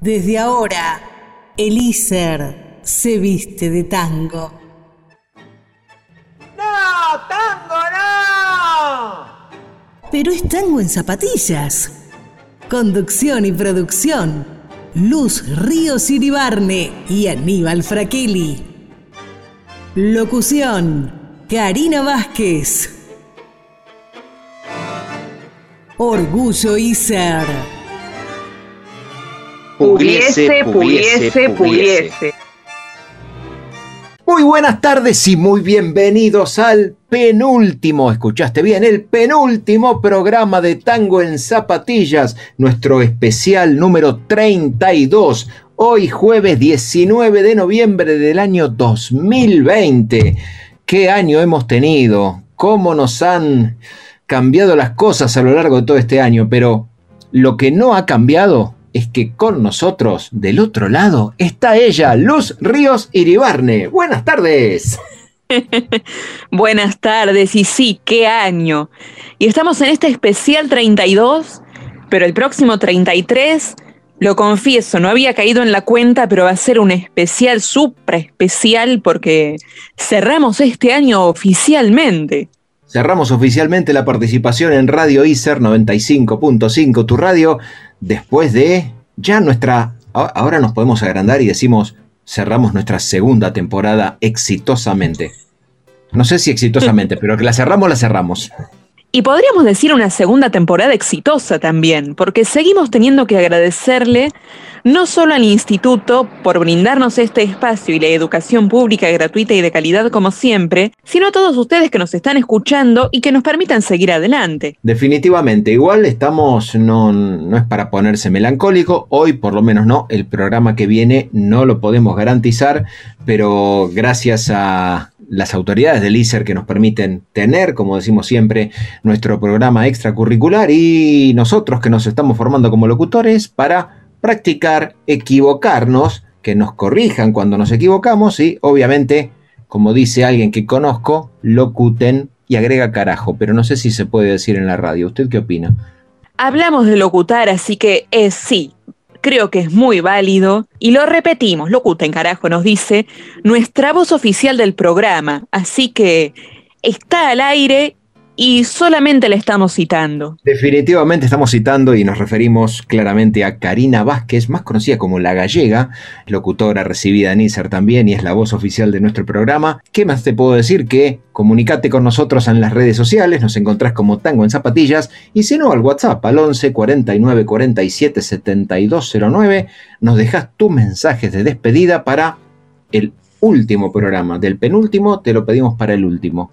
Desde ahora, Elíser se viste de tango. ¡No! ¡Tango no! Pero es tango en zapatillas. Conducción y producción. Luz Ríos Iribarne y Aníbal Fraquelli. Locución. Karina Vázquez. Orgullo Iser. Pugliese, pugliese, pugliese. Muy buenas tardes y muy bienvenidos al penúltimo, escuchaste bien, el penúltimo programa de Tango en Zapatillas, nuestro especial número 32, hoy jueves 19 de noviembre del año 2020. ¿Qué año hemos tenido? ¿Cómo nos han cambiado las cosas a lo largo de todo este año? Pero lo que no ha cambiado es que con nosotros, del otro lado, está ella, Luz Ríos Iribarne. Buenas tardes. Buenas tardes, y sí, qué año. Y estamos en este especial 32, pero el próximo 33, lo confieso, no había caído en la cuenta, pero va a ser un especial, supra especial, porque cerramos este año oficialmente. Cerramos oficialmente la participación en Radio ICER 95.5, tu radio, después de ya nuestra... Ahora nos podemos agrandar y decimos, cerramos nuestra segunda temporada exitosamente. No sé si exitosamente, pero que la cerramos, la cerramos. Y podríamos decir una segunda temporada exitosa también, porque seguimos teniendo que agradecerle no solo al instituto por brindarnos este espacio y la educación pública gratuita y de calidad como siempre, sino a todos ustedes que nos están escuchando y que nos permitan seguir adelante. Definitivamente, igual estamos, no, no es para ponerse melancólico, hoy por lo menos no, el programa que viene no lo podemos garantizar, pero gracias a las autoridades del ISER que nos permiten tener, como decimos siempre, nuestro programa extracurricular y nosotros que nos estamos formando como locutores para practicar, equivocarnos, que nos corrijan cuando nos equivocamos y obviamente, como dice alguien que conozco, locuten y agrega carajo, pero no sé si se puede decir en la radio. ¿Usted qué opina? Hablamos de locutar, así que es sí. Creo que es muy válido y lo repetimos, locuten carajo, nos dice nuestra voz oficial del programa, así que está al aire y solamente le estamos citando. Definitivamente estamos citando y nos referimos claramente a Karina Vázquez, más conocida como La Gallega, locutora recibida en ISER también y es la voz oficial de nuestro programa. ¿Qué más te puedo decir? Que comunicate con nosotros en las redes sociales, nos encontrás como Tango en Zapatillas y si no al WhatsApp al 11 49 47 7209 nos dejas tus mensajes de despedida para el último programa. Del penúltimo te lo pedimos para el último.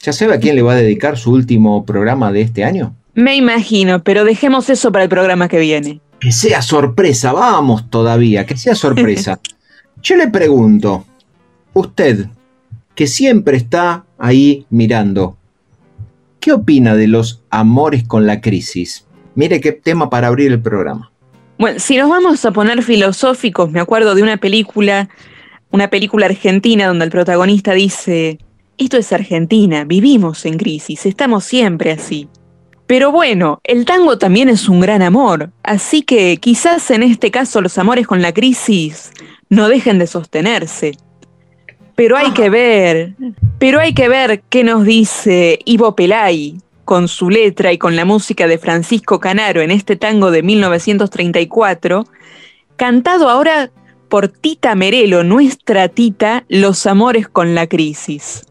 ¿Ya sabe a quién le va a dedicar su último programa de este año? Me imagino, pero dejemos eso para el programa que viene. Que sea sorpresa, vamos todavía, que sea sorpresa. Yo le pregunto, usted, que siempre está ahí mirando, ¿qué opina de los amores con la crisis? Mire qué tema para abrir el programa. Bueno, si nos vamos a poner filosóficos, me acuerdo de una película, una película argentina donde el protagonista dice, esto es Argentina, vivimos en crisis, estamos siempre así. Pero bueno, el tango también es un gran amor, así que quizás en este caso los amores con la crisis no dejen de sostenerse. Pero hay que ver, pero hay que ver qué nos dice Ivo Pelay con su letra y con la música de Francisco Canaro en este tango de 1934, cantado ahora por Tita Merelo, nuestra Tita, Los amores con la crisis.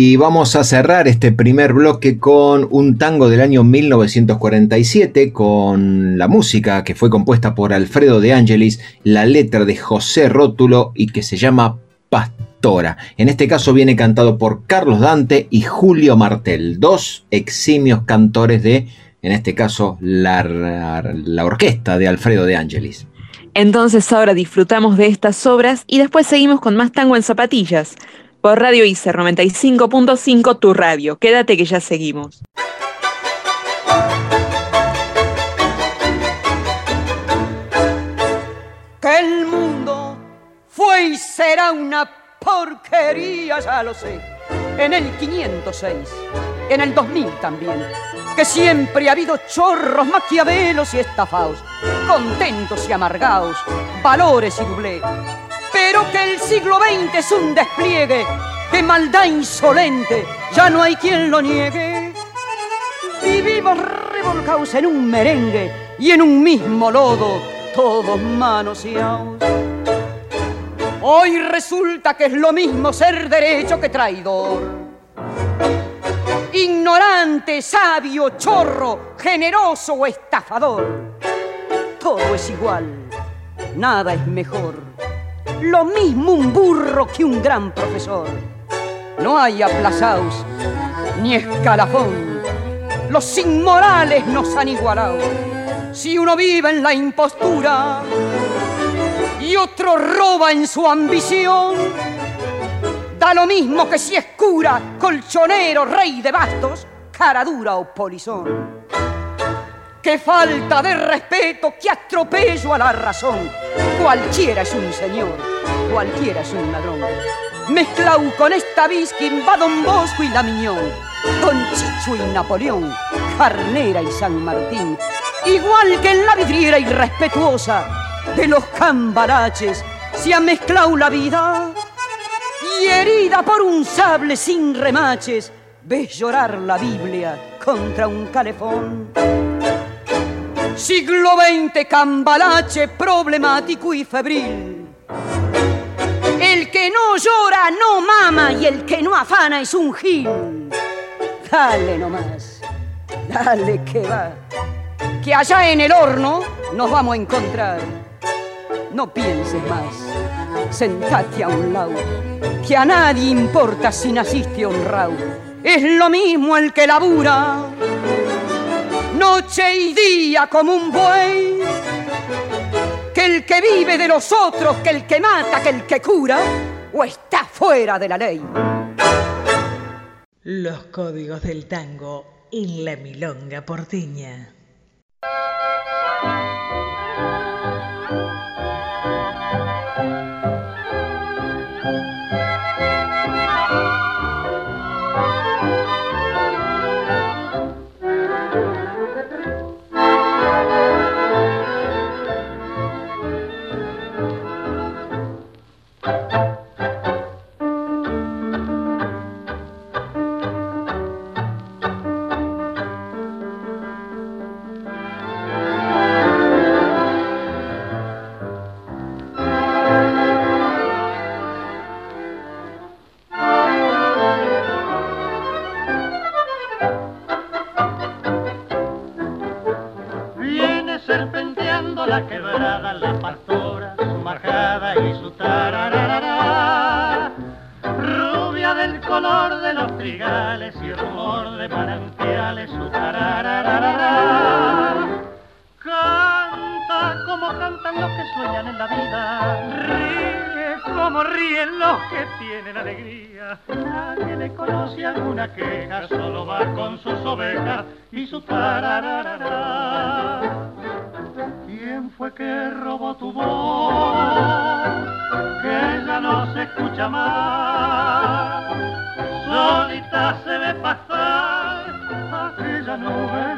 Y vamos a cerrar este primer bloque con un tango del año 1947, con la música que fue compuesta por Alfredo de Angelis, la letra de José Rótulo y que se llama Pastora. En este caso viene cantado por Carlos Dante y Julio Martel, dos eximios cantores de, en este caso, la, la orquesta de Alfredo de Angelis. Entonces ahora disfrutamos de estas obras y después seguimos con más tango en zapatillas por Radio ICER 95.5, tu radio. Quédate que ya seguimos. Que el mundo fue y será una porquería, ya lo sé. En el 506, en el 2000 también. Que siempre ha habido chorros, maquiavelos y estafados contentos y amargados, valores y doblé. Pero que el siglo XX es un despliegue de maldad insolente, ya no hay quien lo niegue. Vivimos revolcados en un merengue y en un mismo lodo, todos manoseados. Hoy resulta que es lo mismo ser derecho que traidor. Ignorante, sabio, chorro, generoso o estafador. Todo es igual, nada es mejor. Lo mismo un burro que un gran profesor. No hay aplazados ni escalafón. Los inmorales nos han igualado. Si uno vive en la impostura, y otro roba en su ambición. Da lo mismo que si es cura, colchonero, rey de bastos, cara dura o polizón. Qué falta de respeto, qué atropello a la razón. Cualquiera es un señor, cualquiera es un ladrón. Mezclau con esta bisquín va Don Bosco y la Miñón, Don Chicho y Napoleón, Carnera y San Martín. Igual que en la vidriera irrespetuosa de los cambaraches se ha mezclado la vida y herida por un sable sin remaches ves llorar la Biblia contra un calefón. Siglo XX cambalache problemático y febril. El que no llora no mama y el que no afana es un gil. Dale nomás, dale que va, que allá en el horno nos vamos a encontrar no pienses más, sentate a un lado, que a nadie importa si naciste honrado. Es lo mismo el que labura, noche y día como un buey, que el que vive de los otros, que el que mata, que el que cura, o está fuera de la ley. Los códigos del tango en la milonga porteña. Nadie le conoce alguna queja, solo va con sus ovejas y su tarararara. ¿Quién fue que robó tu voz? Que ya no se escucha más. Solita se ve pasar aquella nube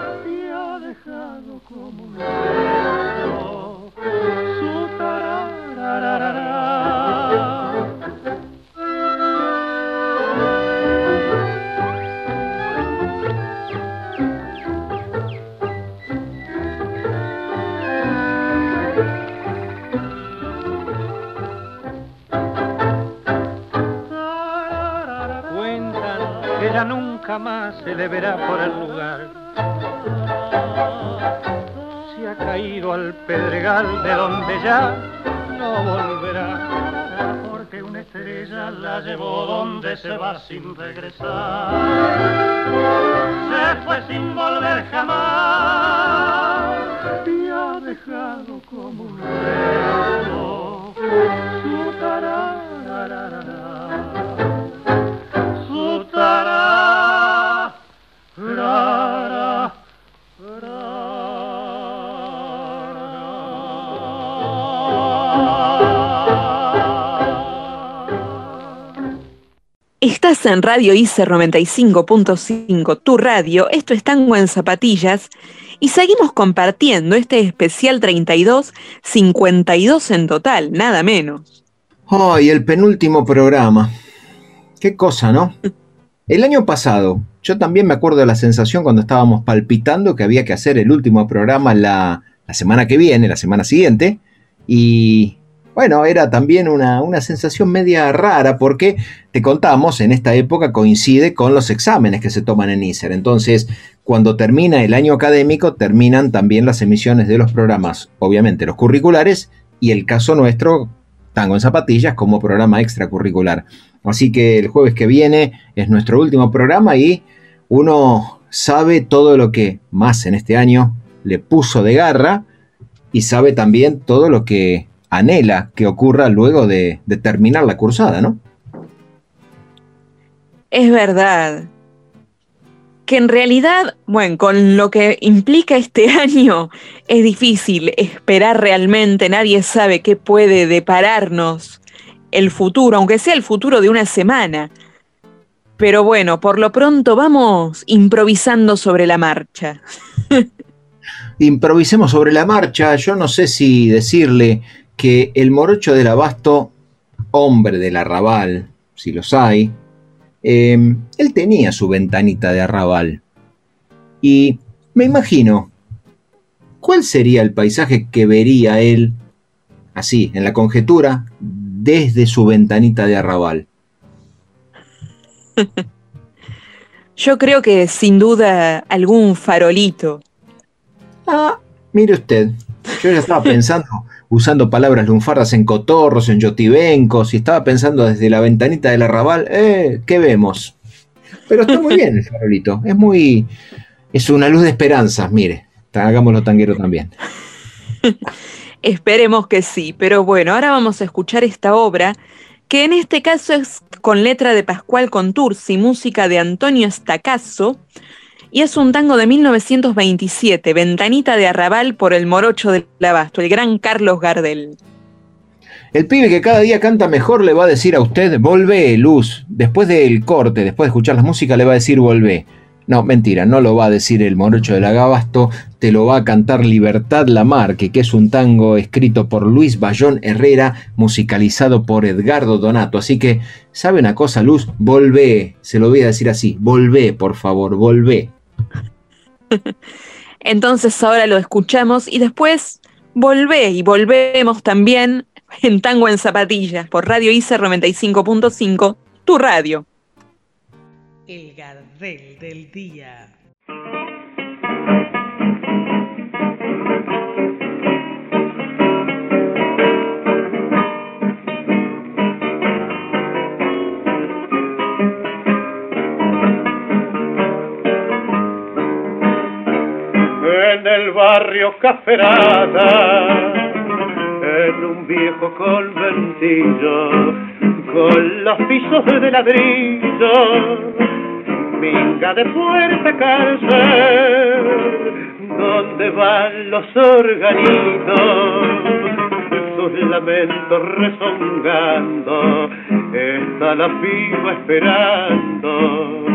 se le verá por el lugar. Se ha caído al pedregal de donde ya no volverá, porque una estrella la llevó donde se va sin regresar. Se fue sin volver jamás y ha dejado como un Estás en Radio ICER 95.5, tu radio, esto es Tango en Zapatillas, y seguimos compartiendo este especial 32, 52 en total, nada menos. ¡Ay, el penúltimo programa! Qué cosa, ¿no? El año pasado, yo también me acuerdo de la sensación cuando estábamos palpitando que había que hacer el último programa la, la semana que viene, la semana siguiente, y bueno, era también una, sensación media rara porque, te contamos, en esta época coincide con los exámenes que se toman en ISER. Entonces, cuando termina el año académico, terminan también las emisiones de los programas, obviamente los curriculares, y el caso nuestro, Tango en Zapatillas, como programa extracurricular. Así que el jueves que viene es nuestro último programa y uno sabe todo lo que más en este año le puso de garra y sabe también todo lo que anhela que ocurra luego de, terminar la cursada, ¿no? Es verdad. Que en realidad, bueno, con lo que implica este año, es difícil esperar realmente, nadie sabe qué puede depararnos el futuro, aunque sea el futuro de una semana. Pero bueno, por lo pronto vamos improvisando sobre la marcha. Improvisemos sobre la marcha, yo no sé si decirle que el morocho del abasto, hombre del arrabal, si los hay, em, él tenía su ventanita de arrabal. Y me imagino, ¿cuál sería el paisaje que vería él, así, en la conjetura, desde su ventanita de arrabal? Yo creo que sin duda algún farolito. Ah, mire usted, yo ya estaba pensando usando palabras lunfardas en cotorros, en yotibencos, y estaba pensando desde la ventanita del arrabal, eh, ¿qué vemos? Pero está muy bien el farolito, es muy... es una luz de esperanza, mire, hagámoslo tanguero también. Esperemos que sí, pero bueno, ahora vamos a escuchar esta obra, que en este caso es con letra de Pascual Contursi, música de Antonio Estacazo, y es un tango de 1927, Ventanita de Arrabal por el morocho del abasto, el gran Carlos Gardel. El pibe que cada día canta mejor le va a decir a usted, volvé, Luz. Después del corte, después de escuchar la música, le va a decir, volvé. No, mentira, no lo va a decir el morocho del agabasto, te lo va a cantar Libertad Lamarque, que es un tango escrito por Luis Bayón Herrera, musicalizado por Edgardo Donato. Así que, ¿sabe una cosa, Luz? Volvé, se lo voy a decir así, volvé, por favor, volvé. Entonces ahora lo escuchamos y después volvé y volvemos también en Tango en Zapatillas por Radio ICER 95.5, tu radio. El Gardel del Día. En el barrio Caferada, en un viejo conventillo, con los pisos de ladrillo, minga de puerta cárcel, donde van los organitos, sus lamentos rezongando, está la piba esperando,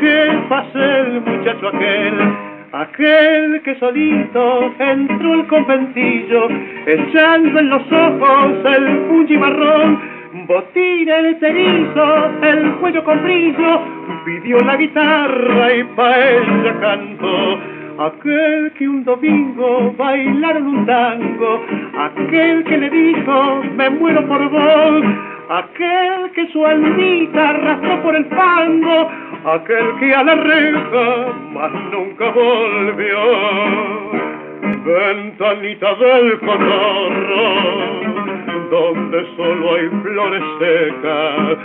que pase el muchacho aquel Aquel que solito entró al conventillo, echando en los ojos el punchi marrón, botín el cerizo, el cuello con brillo, pidió la guitarra y pa' ella cantó. Aquel que un domingo bailaron un tango, aquel que le dijo me muero por vos, aquel que su almita arrastró por el fango, aquel que a la reja más nunca volvió. Ventanita del cotorro, donde solo hay flores secas,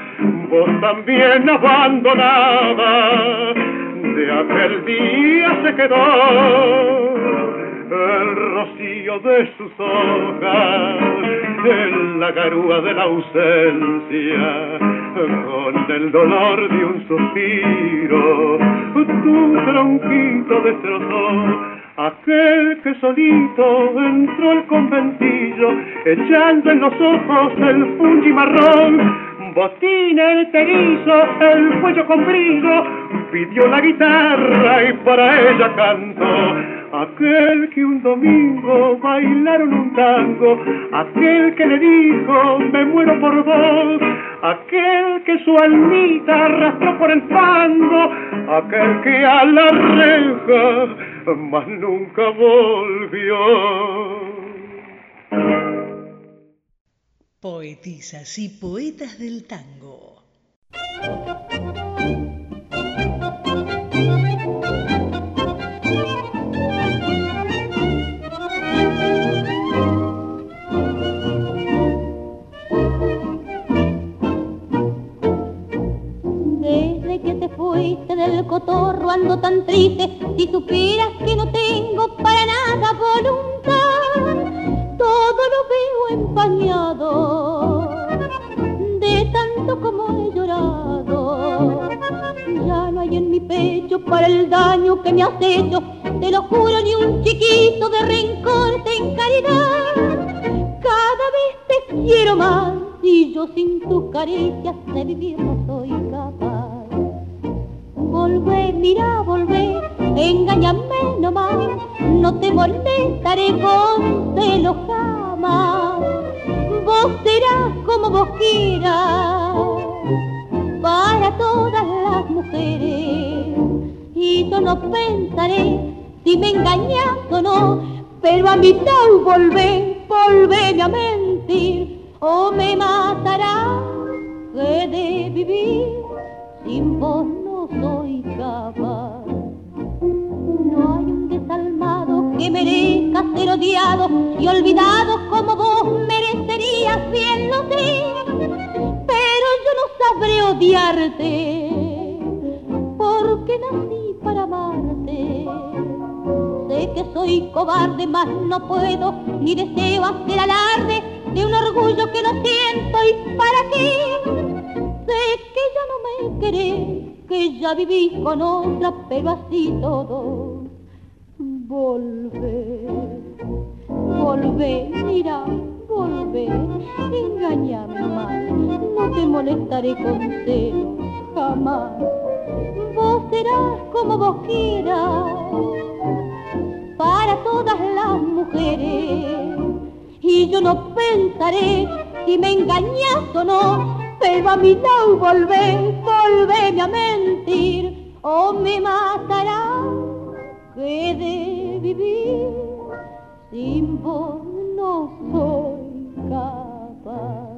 vos también abandonada, de aquel día se quedó el rocío de sus hojas, en la garúa de la ausencia, con el dolor de un suspiro, tu tronquito destrozó. Aquel que solito entró al conventillo, echando en los ojos el fungi marrón, botín enterizo, el cuello con brillo, pidió la guitarra y para ella cantó. Aquel que un domingo bailaron un tango, aquel que le dijo me muero por vos, aquel que su almita arrastró por el fango, aquel que a la reja más nunca volvió. Poetisas y poetas del tango. Desde que te fuiste del cotorro ando tan triste, si supieras que no tengo para nada voluntad, todo lo veo empañado, de tanto como he llorado. Ya no hay en mi pecho para el daño que me has hecho, te lo juro ni un chiquito de rencor en caridad. Cada vez te quiero más y yo sin tus caricias de vivir no soy. Volvé, mira, volvé, engáñame nomás, no te molestaré con celos jamás. Vos serás como vos quieras para todas las mujeres y yo no pensaré si me engañas o no, pero a mi tal volvé, volvéme a mentir o me matará que de vivir sin vos soy capaz. No hay un desalmado que merezca ser odiado y olvidado como vos merecerías, bien lo sé, pero yo no sabré odiarte porque nací para amarte. Sé que soy cobarde, mas no puedo ni deseo hacer alarde de un orgullo que no siento y para qué. Sé que ya no me querés, que ya viví con otra, pero así todo. Volvé, volvé, mira, volvé, engañame más, no te molestaré con celo, jamás. Vos serás como vos quieras, para todas las mujeres y yo no pensaré si me engañas o no, pero a mi lado volvé, volvéme a mentir o me matará que de vivir sin vos no soy capaz.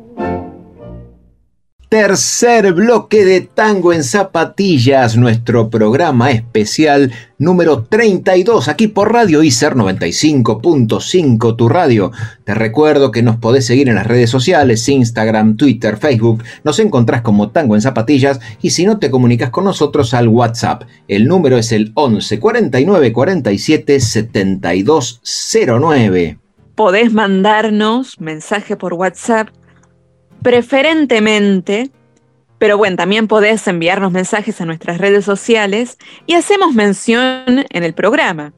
Tercer bloque de Tango en Zapatillas, nuestro programa especial número 32, aquí por Radio ICER 95.5, tu radio. Te recuerdo que nos podés seguir en las redes sociales, Instagram, Twitter, Facebook, nos encontrás como Tango en Zapatillas y si no te comunicas con nosotros al WhatsApp, el número es el 11 49 47 72 09. Podés mandarnos mensaje por WhatsApp preferentemente, pero bueno, también podés enviarnos mensajes a nuestras redes sociales y hacemos mención en el programa.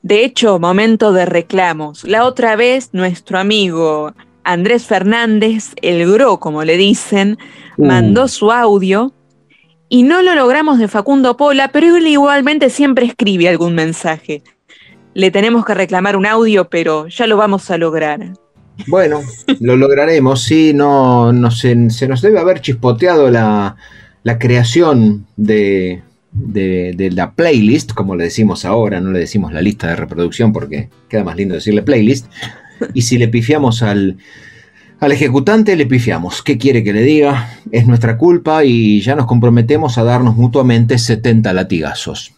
De hecho, momento de reclamos. La otra vez nuestro amigo Andrés Fernández, el Gro, como le dicen, Uh. mandó su audio y no lo logramos de Facundo Pola, pero él igualmente siempre escribe algún mensaje. Le tenemos que reclamar un audio, pero ya lo vamos a lograr. Bueno, lo lograremos, sí, no, no se, se nos debe haber chispoteado la, la creación de, de- de la playlist, como le decimos ahora, no le decimos la lista de reproducción porque queda más lindo decirle playlist. Y si le pifiamos al, al ejecutante, le pifiamos. ¿Qué quiere que le diga? Es nuestra culpa y ya nos comprometemos a darnos mutuamente 70 latigazos.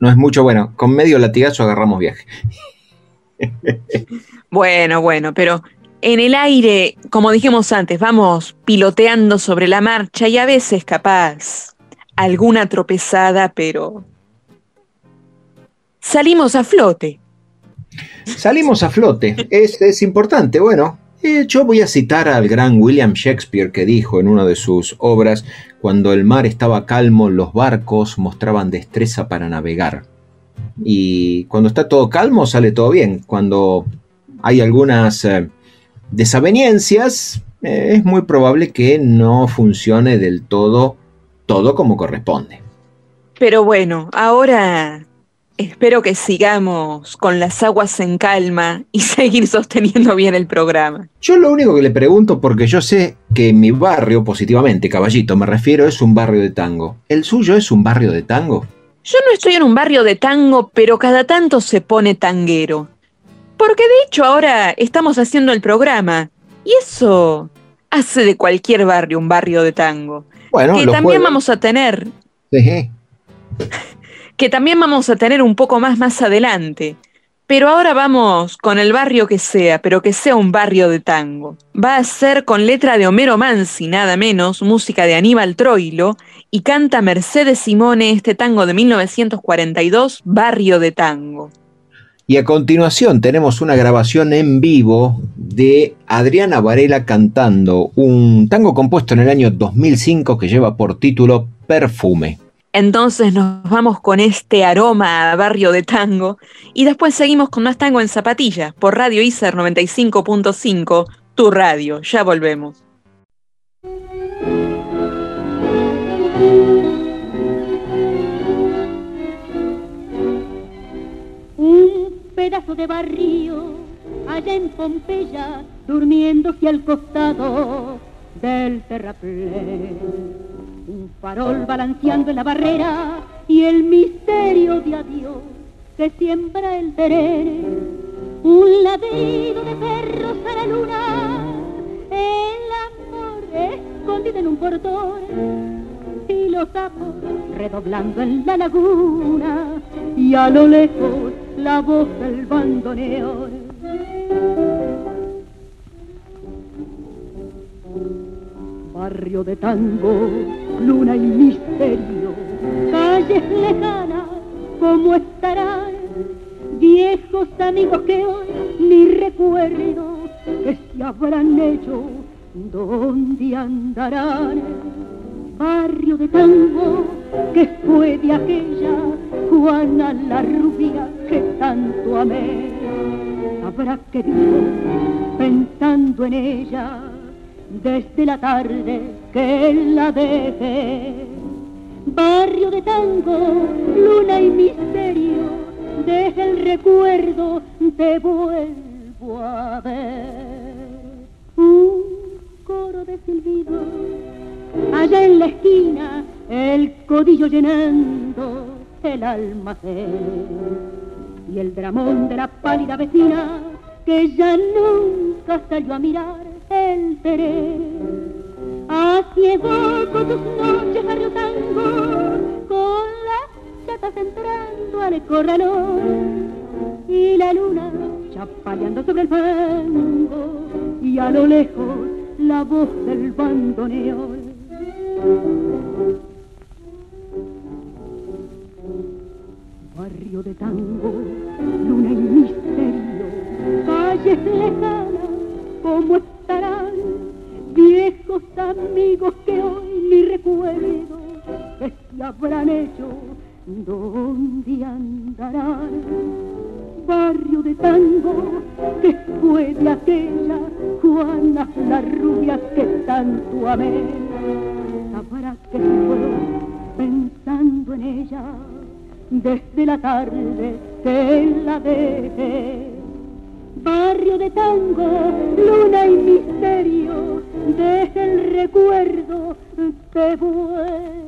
No es mucho, bueno, con medio latigazo agarramos viaje. Bueno, bueno, pero en el aire, como dijimos antes, vamos piloteando sobre la marcha y a veces capaz alguna tropezada, pero salimos a flote. Salimos a flote, es, es importante. Bueno, eh, yo voy a citar al gran William Shakespeare que dijo en una de sus obras, cuando el mar estaba calmo, los barcos mostraban destreza para navegar. Y cuando está todo calmo, sale todo bien. Cuando hay algunas eh, desavenencias, eh, es muy probable que no funcione del todo todo como corresponde. Pero bueno, ahora espero que sigamos con las aguas en calma y seguir sosteniendo bien el programa. Yo lo único que le pregunto, porque yo sé que mi barrio, positivamente, caballito, me refiero, es un barrio de tango. ¿El suyo es un barrio de tango? Yo no estoy en un barrio de tango, pero cada tanto se pone tanguero. Porque de hecho ahora estamos haciendo el programa. Y eso hace de cualquier barrio un barrio de tango. Bueno, que también jueves- vamos a tener, Sí. que también vamos a tener un poco más más adelante. Pero ahora vamos con el barrio que sea, pero que sea un barrio de tango. Va a ser con letra de Homero Mansi, nada menos, música de Aníbal Troilo, y canta Mercedes Simone este tango de 1942, Barrio de Tango. Y a continuación tenemos una grabación en vivo de Adriana Varela cantando un tango compuesto en el año 2005 que lleva por título Perfume. Entonces nos vamos con este aroma a barrio de tango y después seguimos con más tango en zapatillas por Radio ICER 95.5, tu radio. Ya volvemos. Un pedazo de barrio allá en Pompeya, durmiéndose al costado del terraplén. Farol balanceando en la barrera y el misterio de adiós que siembra el terere. Un ladrido de perros a la luna, el amor escondido en un portón y los sapos redoblando en la laguna y a lo lejos la voz del bandoneón. Barrio de tango, luna y misterio, calles lejanas, ¿cómo estarán? Viejos amigos que hoy ni recuerdo que se habrán hecho, ¿dónde andarán? barrio de tango que fue de aquella Juana la rubia que tanto amé. Habrá que vivo pensando en ella desde la tarde que la dejé. Barrio de tango, luna y misterio, deja el recuerdo, te vuelvo a ver. Un coro de silbido allá en la esquina, el codillo llenando el almacén. Y el dramón de la pálida vecina, que ya nunca salió a mirar el teré. Así con tus noches, barrio tango, con las chatas entrando al corralón. Y la luna chapaleando sobre el fango, y a lo lejos la voz del bandoneón. Barrio de tango, luna y misterio, calles lejanas, ¿cómo estarán? Viejos amigos que hoy ni recuerdo, se habrán hecho, ¿dónde andarán? Barrio de tango, fue de aquella Juana la rubia que tanto amé. Sabrá que puedo pensando en ella desde la tarde que la dejé. Barrio de tango, luna y misterio, deja el recuerdo, te vuelvo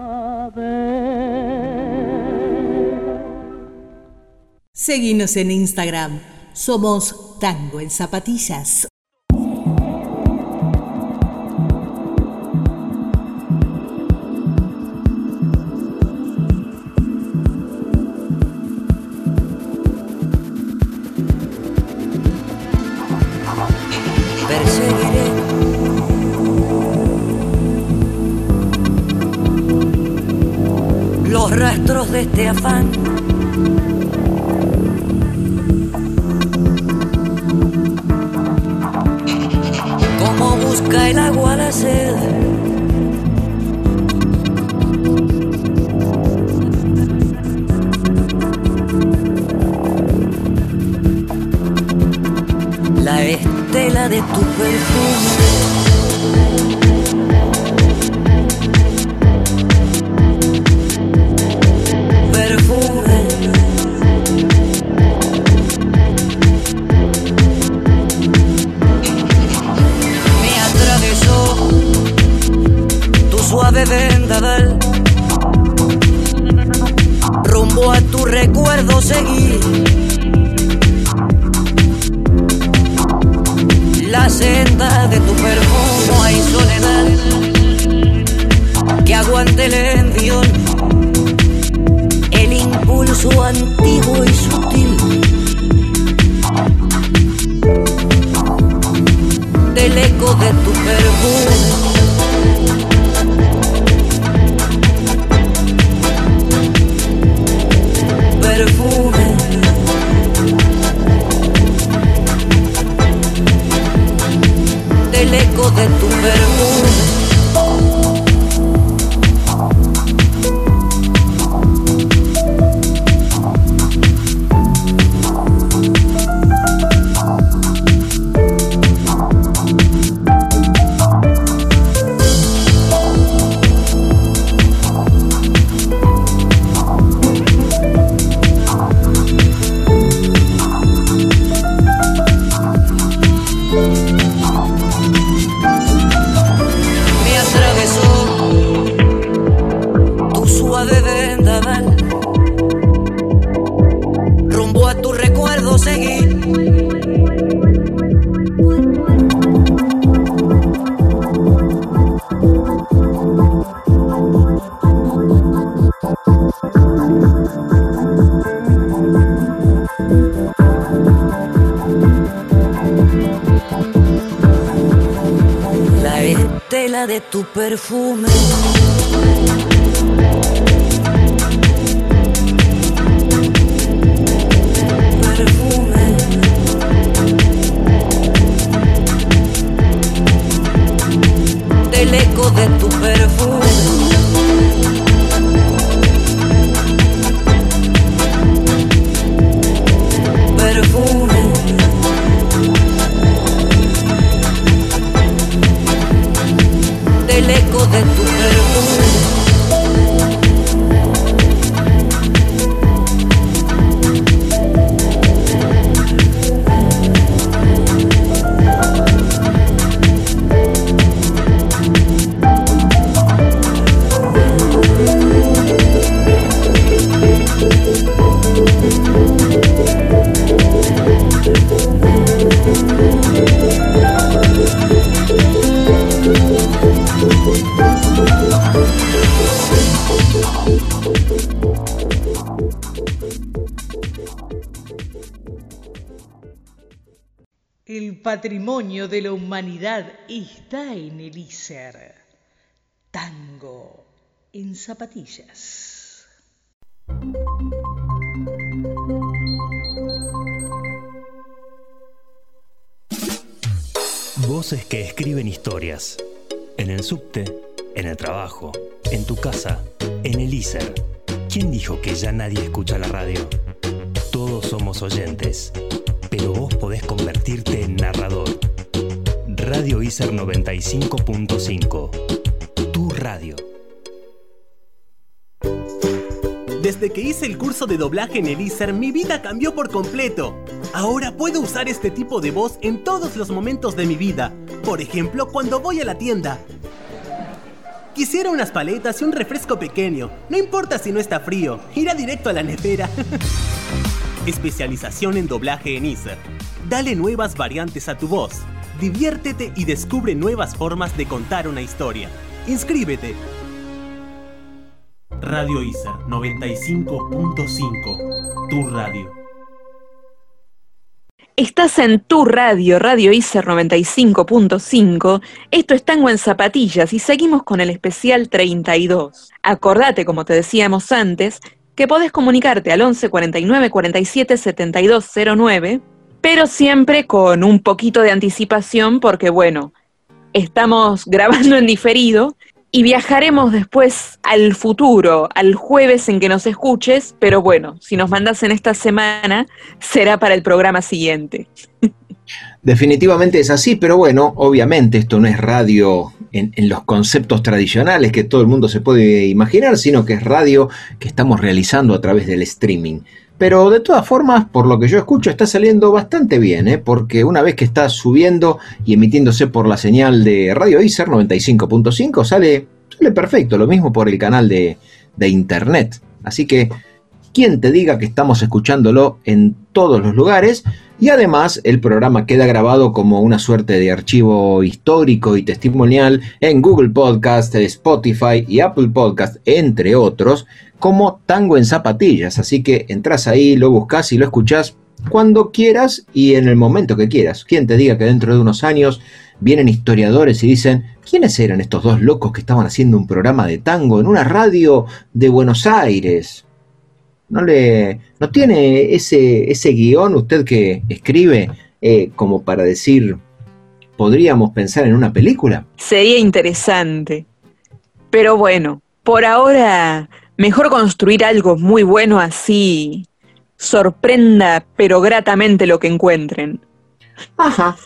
a ver. Seguinos en Instagram. Somos Tango en Zapatillas. Rastros de este afán. Como busca el agua la sed. La estela de tu. Perfume. Rumbo a tu recuerdo seguí. La senda de tu perfume hay soledad que aguante el envión. El impulso antiguo y sutil del eco de tu perfume. Perfume. Del eco de tu perfume. De tu perfume. Patrimonio de la humanidad está en el ISER. Tango en zapatillas. Voces que escriben historias. En el subte, en el trabajo, en tu casa, en el ISER. ¿Quién dijo que ya nadie escucha la radio? Todos somos oyentes, pero vos podés convertirte en narrador. Radio ISER 95.5. Tu radio. Desde que hice el curso de doblaje en el ISER, mi vida cambió por completo. Ahora puedo usar este tipo de voz en todos los momentos de mi vida. Por ejemplo, cuando voy a la tienda. Quisiera unas paletas y un refresco pequeño. No importa si no está frío, irá directo a la nevera. Especialización en doblaje en ISER. Dale nuevas variantes a tu voz. Diviértete y descubre nuevas formas de contar una historia. Inscríbete. Radio ISER 95.5. Tu radio. Estás en tu radio, Radio ICER 95.5. Esto es Tango en Zapatillas y seguimos con el especial 32. Acordate, como te decíamos antes, que podés comunicarte al 11 49 47 72 09, pero siempre con un poquito de anticipación porque, bueno, estamos grabando en diferido y viajaremos después al futuro, al jueves en que nos escuches, pero bueno, si nos mandas en esta semana, será para el programa siguiente. Definitivamente es así, pero bueno, obviamente esto no es radio en, los conceptos tradicionales que todo el mundo se puede imaginar, sino que es radio que estamos realizando a través del streaming. Pero de todas formas, por lo que yo escucho, está saliendo bastante bien, ¿eh? porque una vez que está subiendo y emitiéndose por la señal de Radio ICER 95.5, sale, sale perfecto, lo mismo por el canal de, de internet. Así que, ¿quién te diga que estamos escuchándolo en todos los lugares? Y además el programa queda grabado como una suerte de archivo histórico y testimonial en Google Podcast, Spotify y Apple Podcast, entre otros, como Tango en Zapatillas. Así que entras ahí, lo buscas y lo escuchas cuando quieras y en el momento que quieras. ¿Quién te diga que dentro de unos años vienen historiadores y dicen, ¿quiénes eran estos dos locos que estaban haciendo un programa de tango en una radio de Buenos Aires? No le no tiene ese ese guion usted que escribe eh, como para decir podríamos pensar en una película. Sería interesante. Pero bueno por ahora mejor construir algo muy bueno así sorprenda pero gratamente lo que encuentren. Ajá.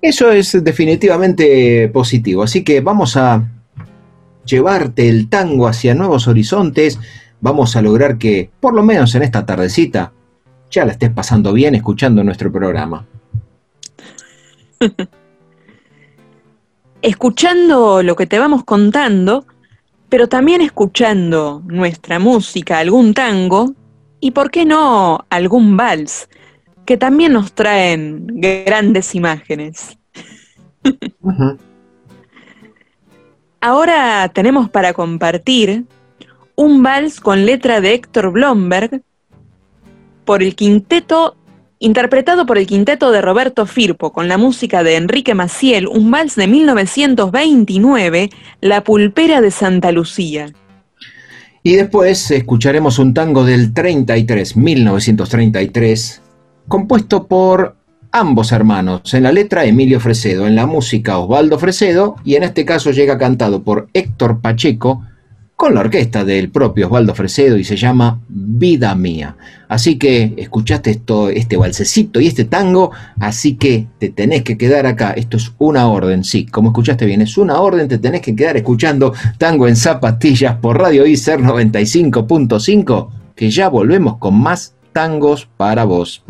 Eso es definitivamente positivo. Así que vamos a llevarte el tango hacia nuevos horizontes vamos a lograr que, por lo menos en esta tardecita, ya la estés pasando bien escuchando nuestro programa. escuchando lo que te vamos contando, pero también escuchando nuestra música, algún tango, y por qué no algún vals, que también nos traen grandes imágenes. uh -huh. Ahora tenemos para compartir un vals con letra de Héctor Blomberg por el quinteto interpretado por el quinteto de Roberto Firpo con la música de Enrique Maciel, un vals de 1929, La pulpera de Santa Lucía. Y después escucharemos un tango del 33, 1933, compuesto por ambos hermanos, en la letra Emilio Fresedo, en la música Osvaldo Fresedo, y en este caso llega cantado por Héctor Pacheco, con la orquesta del propio Osvaldo Fresedo y se llama Vida Mía. Así que escuchaste esto, este balsecito y este tango, así que te tenés que quedar acá. Esto es una orden, sí, como escuchaste bien, es una orden, te tenés que quedar escuchando Tango en Zapatillas por Radio ICER 95.5, que ya volvemos con más tangos para vos.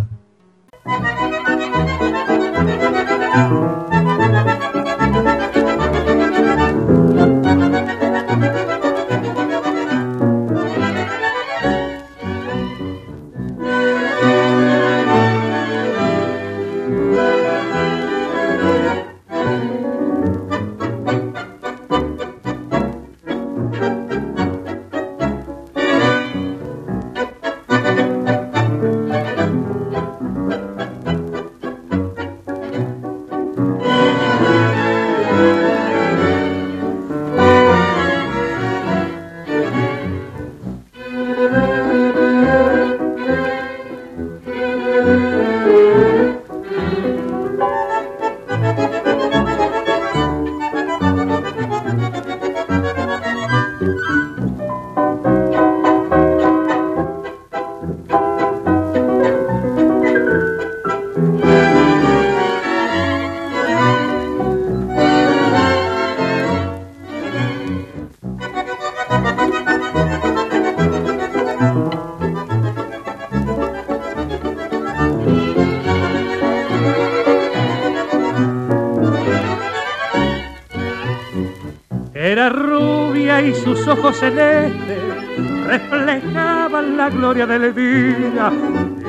Ojos celestes reflejaban la gloria del día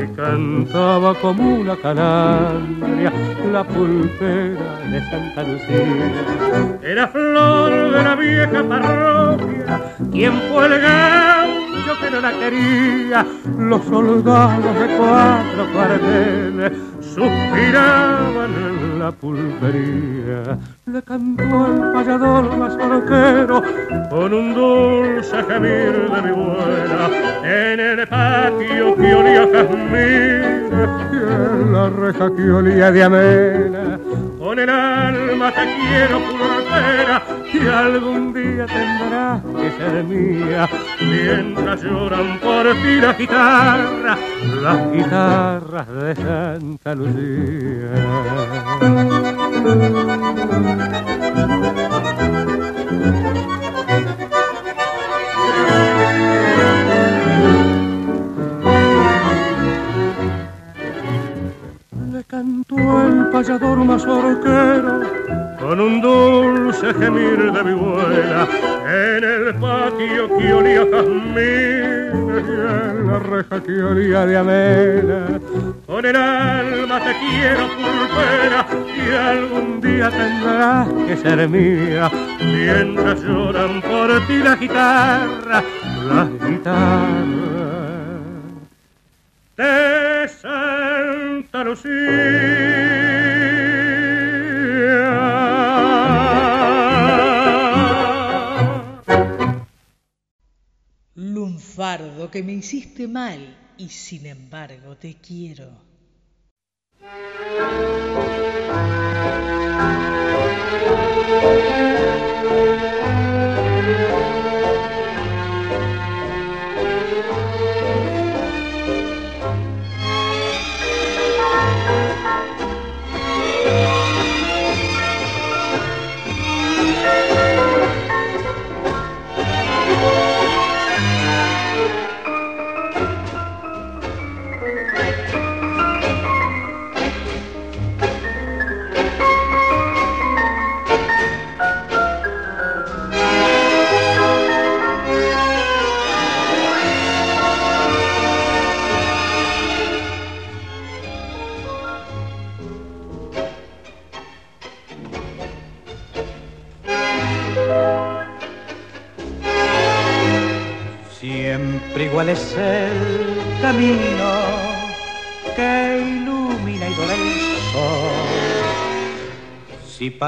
y cantaba como una calandria la pulpera de Santa Lucía. Era flor de la vieja parroquia, quien fue el gaucho que no la quería. Los soldados de cuatro cuarteles suspiraban en la pulpería. Le cantó el payador mazorquero con un dulce gemir de mi buena en el patio que olía a y en la reja que olía de amena con el alma te quiero y algún día tendrás que ser mía. Mientras lloran por ti la guitarra las guitarras de Santa Lucía. Le cantó el payador mazorquero con un dulce gemir de vihuela en el patio que olía a y en la reja que olía de amena. Con el alma te quiero pulpera y algún día tendrás que ser mía mientras lloran por ti la guitarra, las guitarras de Santa Lucía. Que me hiciste mal y sin embargo te quiero.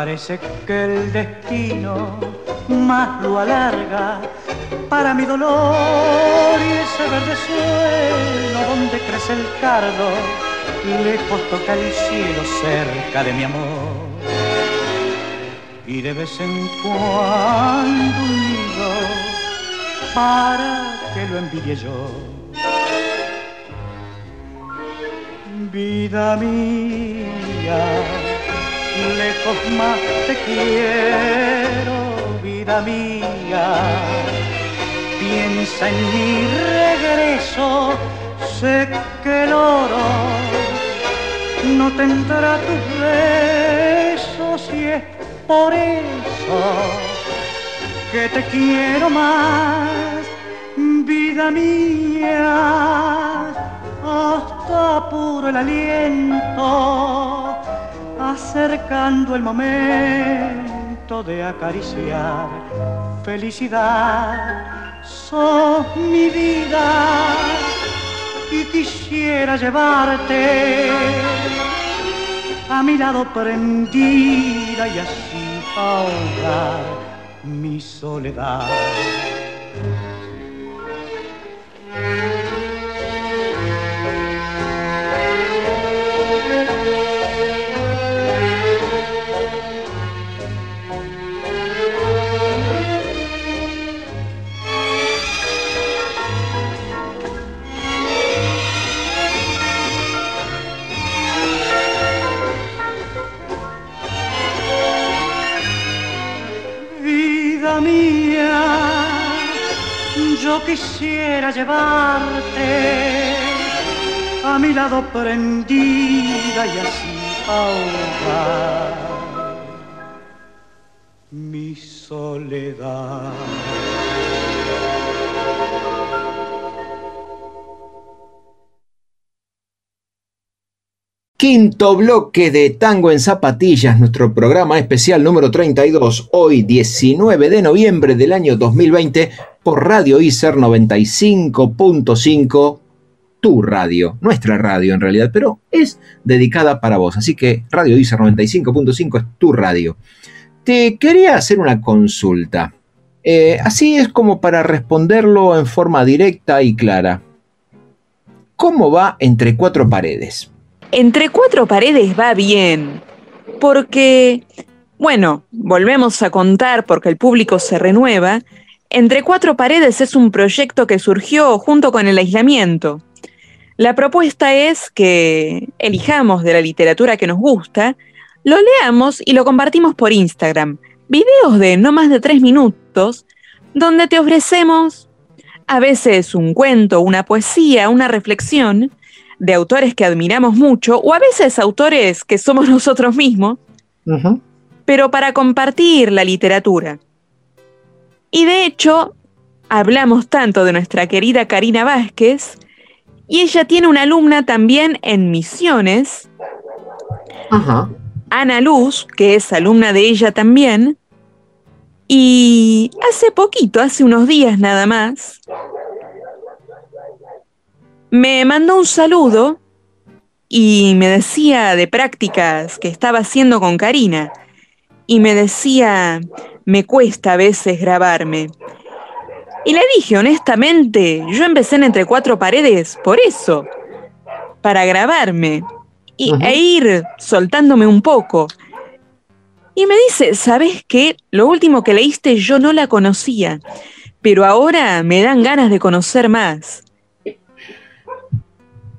Parece que el destino más lo alarga para mi dolor y ese verde suelo donde crece el cardo, lejos toca el cielo cerca de mi amor. Y de vez en cuando un nido para que lo envidie yo. Vida mía, lejos más te quiero, vida mía. Piensa en mi regreso, sé que el oro no tendrá tus besos y es por eso que te quiero más, vida mía, hasta apuro el aliento, acercando el momento de acariciar felicidad, sos mi vida y quisiera llevarte a mi lado prendida y así ahogar mi soledad. Quisiera llevarte a mi lado prendida y así ahogar mi soledad. Quinto bloque de Tango en Zapatillas, nuestro programa especial número 32, hoy 19 de noviembre del año 2020, por Radio ICER 95.5, tu radio, nuestra radio en realidad, pero es dedicada para vos, así que Radio ICER 95.5 es tu radio. Te quería hacer una consulta, eh, así es como para responderlo en forma directa y clara. ¿Cómo va entre cuatro paredes? Entre cuatro paredes va bien. porque, bueno, volvemos a contar porque el público se renueva, Entre Cuatro Paredes es un proyecto que surgió junto con el aislamiento. La propuesta es que elijamos de la literatura que nos gusta, lo leamos y lo compartimos por Instagram. Videos de no más de tres minutos, donde te ofrecemos a veces un cuento, una poesía, una reflexión de autores que admiramos mucho, o a veces autores que somos nosotros mismos, pero para compartir la literatura. Y de hecho, hablamos tanto de nuestra querida Karina Vázquez, y ella tiene una alumna también en Misiones, Ana Luz, que es alumna de ella también, y hace poquito, hace unos días nada más, me mandó un saludo y me decía de prácticas que estaba haciendo con Karina. Y me decía, me cuesta a veces grabarme. Y le dije, honestamente, yo empecé en Entre Cuatro Paredes por eso, para grabarme y, e ir soltándome un poco. Y me dice, ¿sabes qué? Lo último que leíste yo no la conocía, pero ahora me dan ganas de conocer más.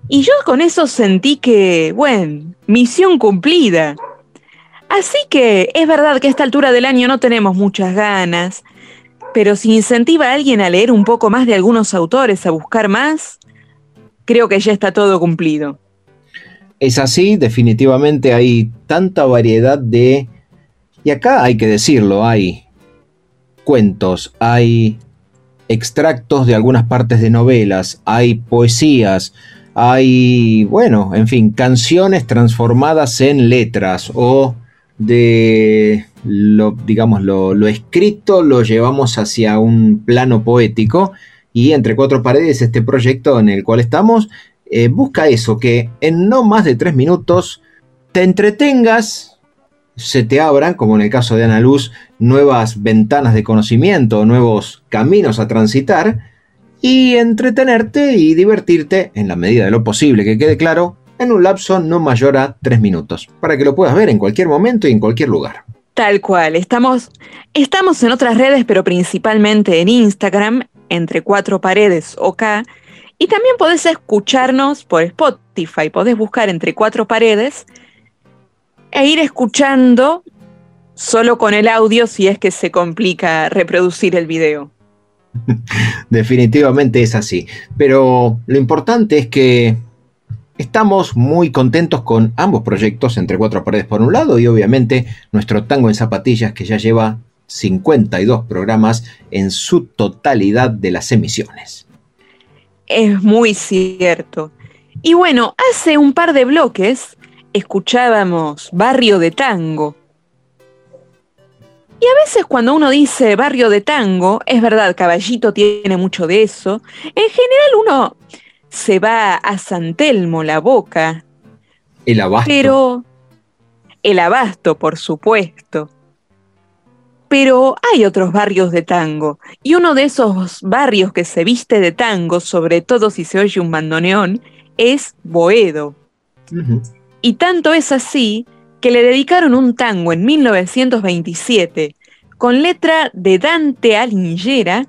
Y yo con eso sentí que, bueno, misión cumplida. Así que es verdad que a esta altura del año no tenemos muchas ganas, pero si incentiva a alguien a leer un poco más de algunos autores, a buscar más, creo que ya está todo cumplido. Es así, definitivamente hay tanta variedad de... Y acá hay que decirlo, hay cuentos, hay extractos de algunas partes de novelas, hay poesías, hay, bueno, en fin, canciones transformadas en letras o de lo, digamos, lo, escrito lo llevamos hacia un plano poético y entre cuatro paredes este proyecto en el cual estamos eh, busca eso, que en no más de tres minutos te entretengas, se te abran, como en el caso de Ana Luz, nuevas ventanas de conocimiento, nuevos caminos a transitar y entretenerte y divertirte en la medida de lo posible, que quede claro, en un lapso no mayor a tres minutos, para que lo puedas ver en cualquier momento y en cualquier lugar. Tal cual, estamos, estamos en otras redes, pero principalmente en Instagram, entre cuatro paredes OK, y también podés escucharnos por Spotify, podés buscar entre cuatro paredes e ir escuchando solo con el audio si es que se complica reproducir el video. Definitivamente es así. Pero lo importante es que estamos muy contentos con ambos proyectos, entre cuatro paredes por un lado y obviamente nuestro tango en zapatillas que ya lleva 52 programas en su totalidad de las emisiones. Es muy cierto. Y bueno, hace un par de bloques escuchábamos Barrio de Tango, y a veces cuando uno dice barrio de tango, es verdad, Caballito tiene mucho de eso, en general uno se va a San Telmo, la boca. El abasto. Pero el abasto, por supuesto. Pero hay otros barrios de tango, y uno de esos barrios que se viste de tango, sobre todo si se oye un bandoneón, es Boedo. Y tanto es así que le dedicaron un tango en 1927 con letra de Dante Alighiera,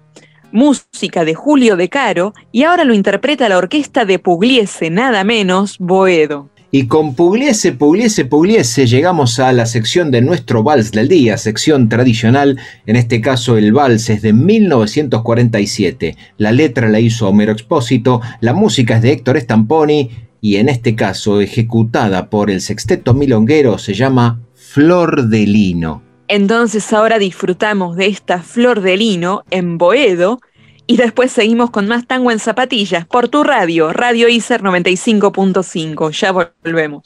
música de Julio De Caro y ahora lo interpreta la orquesta de Pugliese, nada menos, Boedo. Y con Pugliese, Pugliese, Pugliese llegamos a la sección de nuestro vals del día, sección tradicional, en este caso el vals es de 1947. La letra la hizo Homero Expósito, la música es de Héctor Stamponi y en este caso ejecutada por el sexteto milonguero se llama Flor de Lino. Entonces ahora disfrutamos de esta Flor de Lino en Boedo y después seguimos con más tango en zapatillas por tu radio, Radio ICER 95.5. Ya volvemos.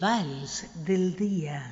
Vals del día.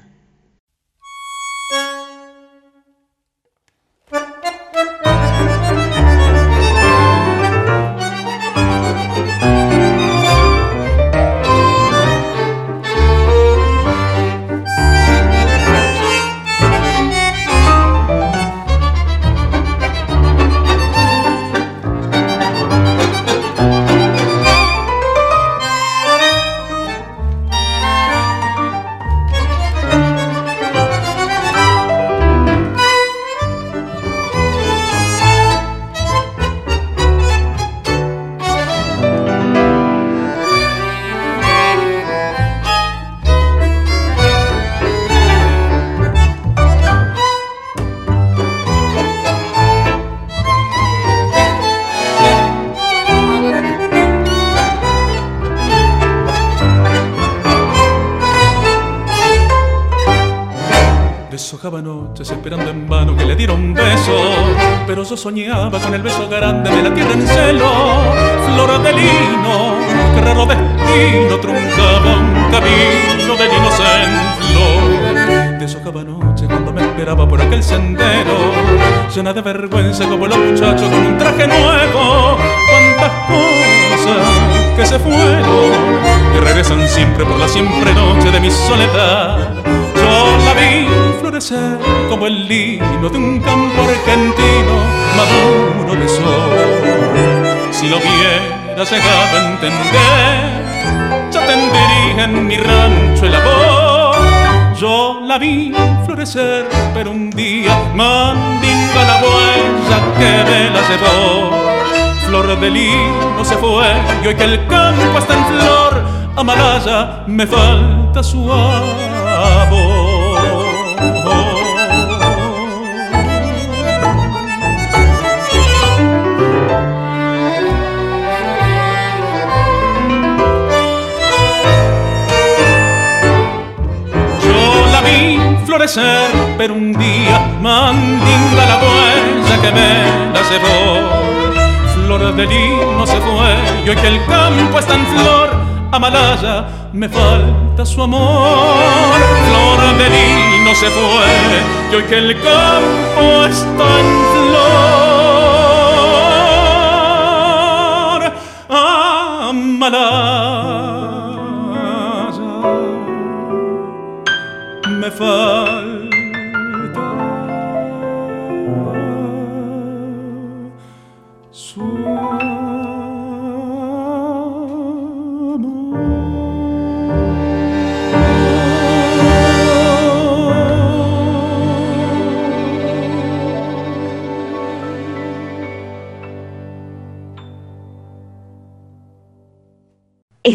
Soñaba con el beso grande de la tierra en celo. Flor de lino, que raro destino truncaba un camino de linos en flor. Deshojaba noches cuando me esperaba por aquel sendero, llena de vergüenza como los muchachos con un traje nuevo. Cuántas cosas que se fueron y regresan siempre por la siempre noche de mi soledad. Como el lino de un campo argentino maduro de sol. Si lo hubiera llegado a entender, ya tendría en mi rancho el amor. Yo la vi florecer, pero un día mandinga la huella que me la llevó. Flor de lino se fue y hoy que el campo está en flor, a Malaya me falta su amor. Pero un día mandinga la huella que me la llevó. Flor de lino se fue y que el campo está en flor, a Malaya me falta su amor. Flor de lino se fue y que el campo está en flor, a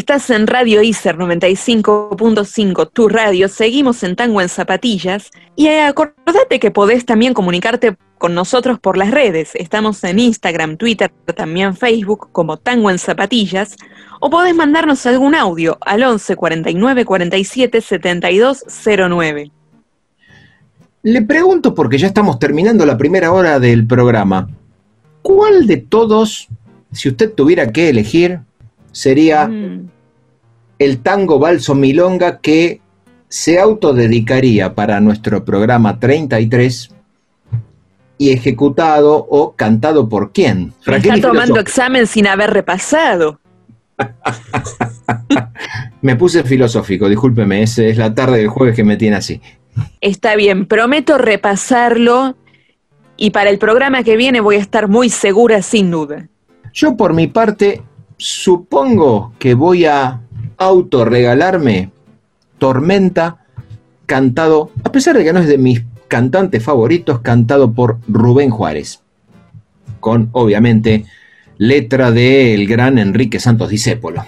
Estás en Radio ICER 95.5, tu radio. Seguimos en Tango en Zapatillas. Y eh, acordate que podés también comunicarte con nosotros por las redes. Estamos en Instagram, Twitter, también Facebook como Tango en Zapatillas. O podés mandarnos algún audio al 11 49 47 72 09. Le pregunto, porque ya estamos terminando la primera hora del programa, ¿cuál de todos, si usted tuviera que elegir, sería Mm. El tango balso milonga que se autodedicaría para nuestro programa 33 y ejecutado o cantado por quién? Está tomando examen sin haber repasado. Me puse filosófico, discúlpeme, es, es la tarde del jueves que me tiene así. Está bien, prometo repasarlo y para el programa que viene voy a estar muy segura sin duda. Yo por mi parte supongo que voy a autorregalarme Tormenta cantado, a pesar de que no es de mis cantantes favoritos, cantado por Rubén Juárez. Con, obviamente, letra del gran Enrique Santos Discépolo.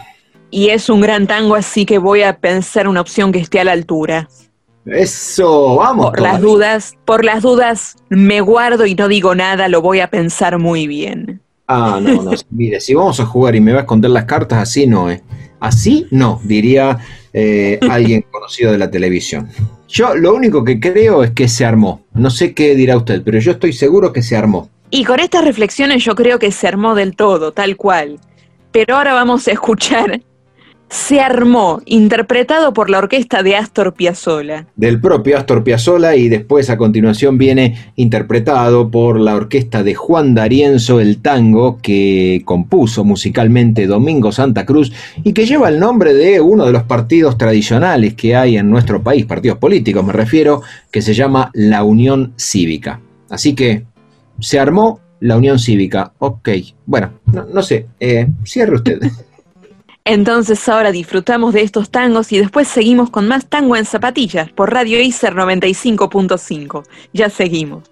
Y es un gran tango, así que voy a pensar una opción que esté a la altura. Eso, vamos. Por las dudas, por las dudas me guardo y no digo nada, lo voy a pensar muy bien. Ah, no, no. Mire, si vamos a jugar y me va a esconder las cartas, así no, ¿eh? Así no, diría eh, alguien conocido de la televisión. Yo lo único que creo es que se armó. No sé qué dirá usted, pero yo estoy seguro que se armó. Y con estas reflexiones yo creo que se armó del todo, tal cual. Pero ahora vamos a escuchar Se armó, interpretado por la orquesta de Astor Piazzolla. Del propio Astor Piazzolla y después a continuación viene interpretado por la orquesta de Juan D'Arienzo el tango que compuso musicalmente Domingo Santa Cruz y que lleva el nombre de uno de los partidos tradicionales que hay en nuestro país, partidos políticos me refiero, que se llama la Unión Cívica. Así que se armó la Unión Cívica. Ok, bueno, no, no sé, eh, cierre usted. Entonces ahora disfrutamos de estos tangos y después seguimos con más tango en zapatillas por Radio ICER 95.5. Ya seguimos.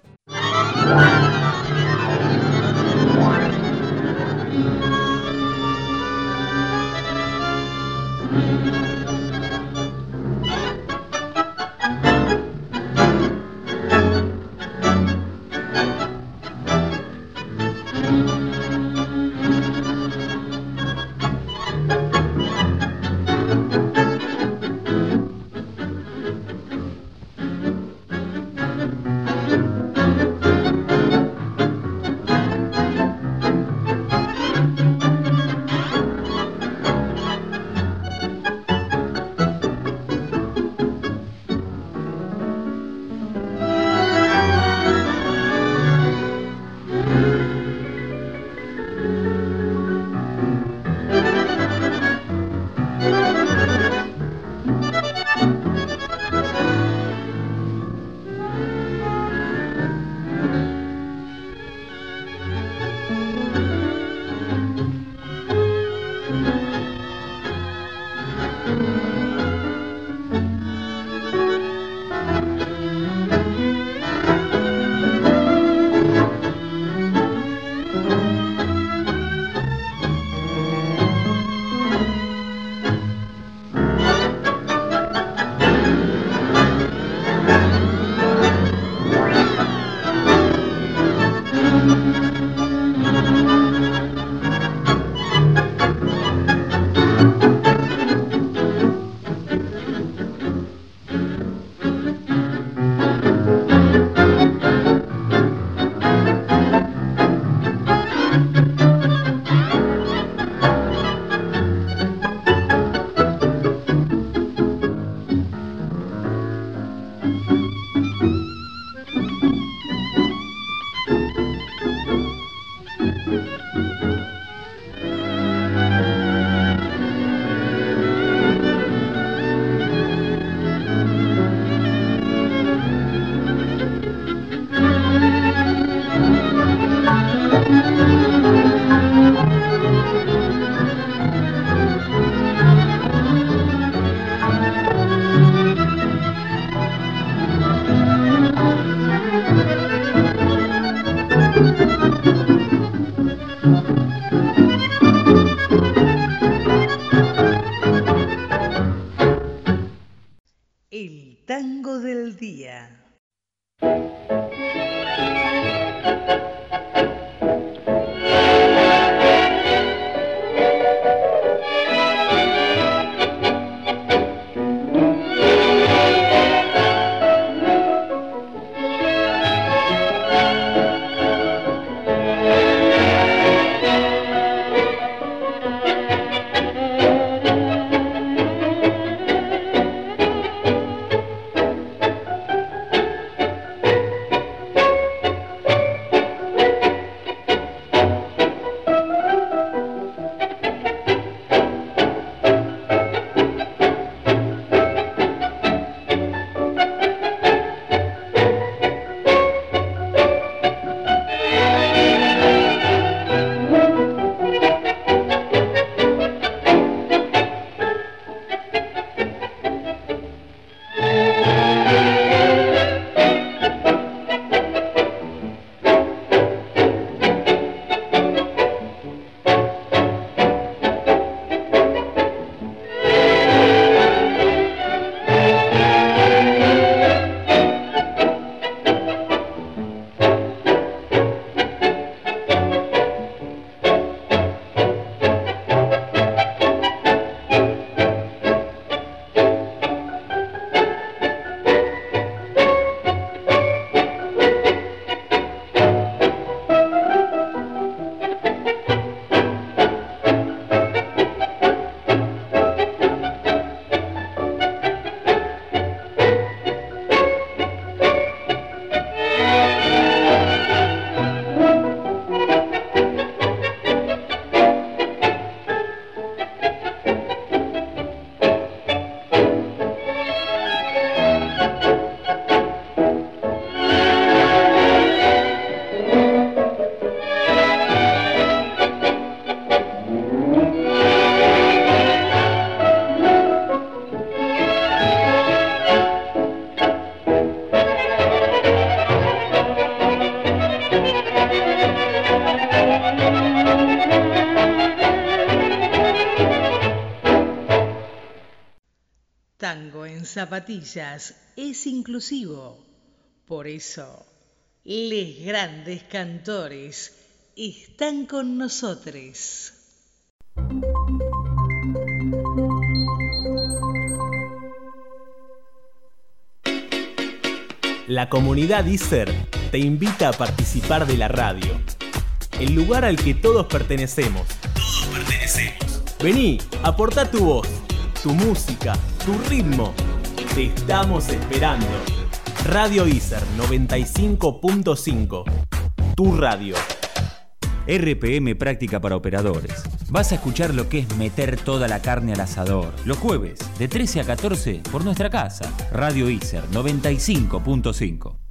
Zapatillas es inclusivo. Por eso, les grandes cantores están con nosotros. La comunidad ISER te invita a participar de la radio. El lugar al que todos pertenecemos. Todos pertenecemos. Vení, aporta tu voz, tu música, tu ritmo. Te estamos esperando. Radio ISER 95.5. Tu radio. RPM Práctica para Operadores. Vas a escuchar lo que es meter toda la carne al asador. Los jueves, de 13 a 14, por nuestra casa. Radio ISER 95.5.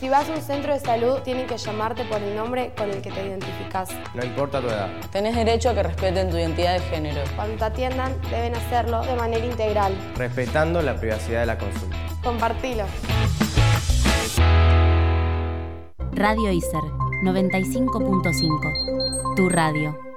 Si vas a un centro de salud, tienen que llamarte por el nombre con el que te identificas. No importa tu edad. Tenés derecho a que respeten tu identidad de género. Cuando te atiendan, deben hacerlo de manera integral. Respetando la privacidad de la consulta. Compartilo. Radio ISER 95.5. Tu radio.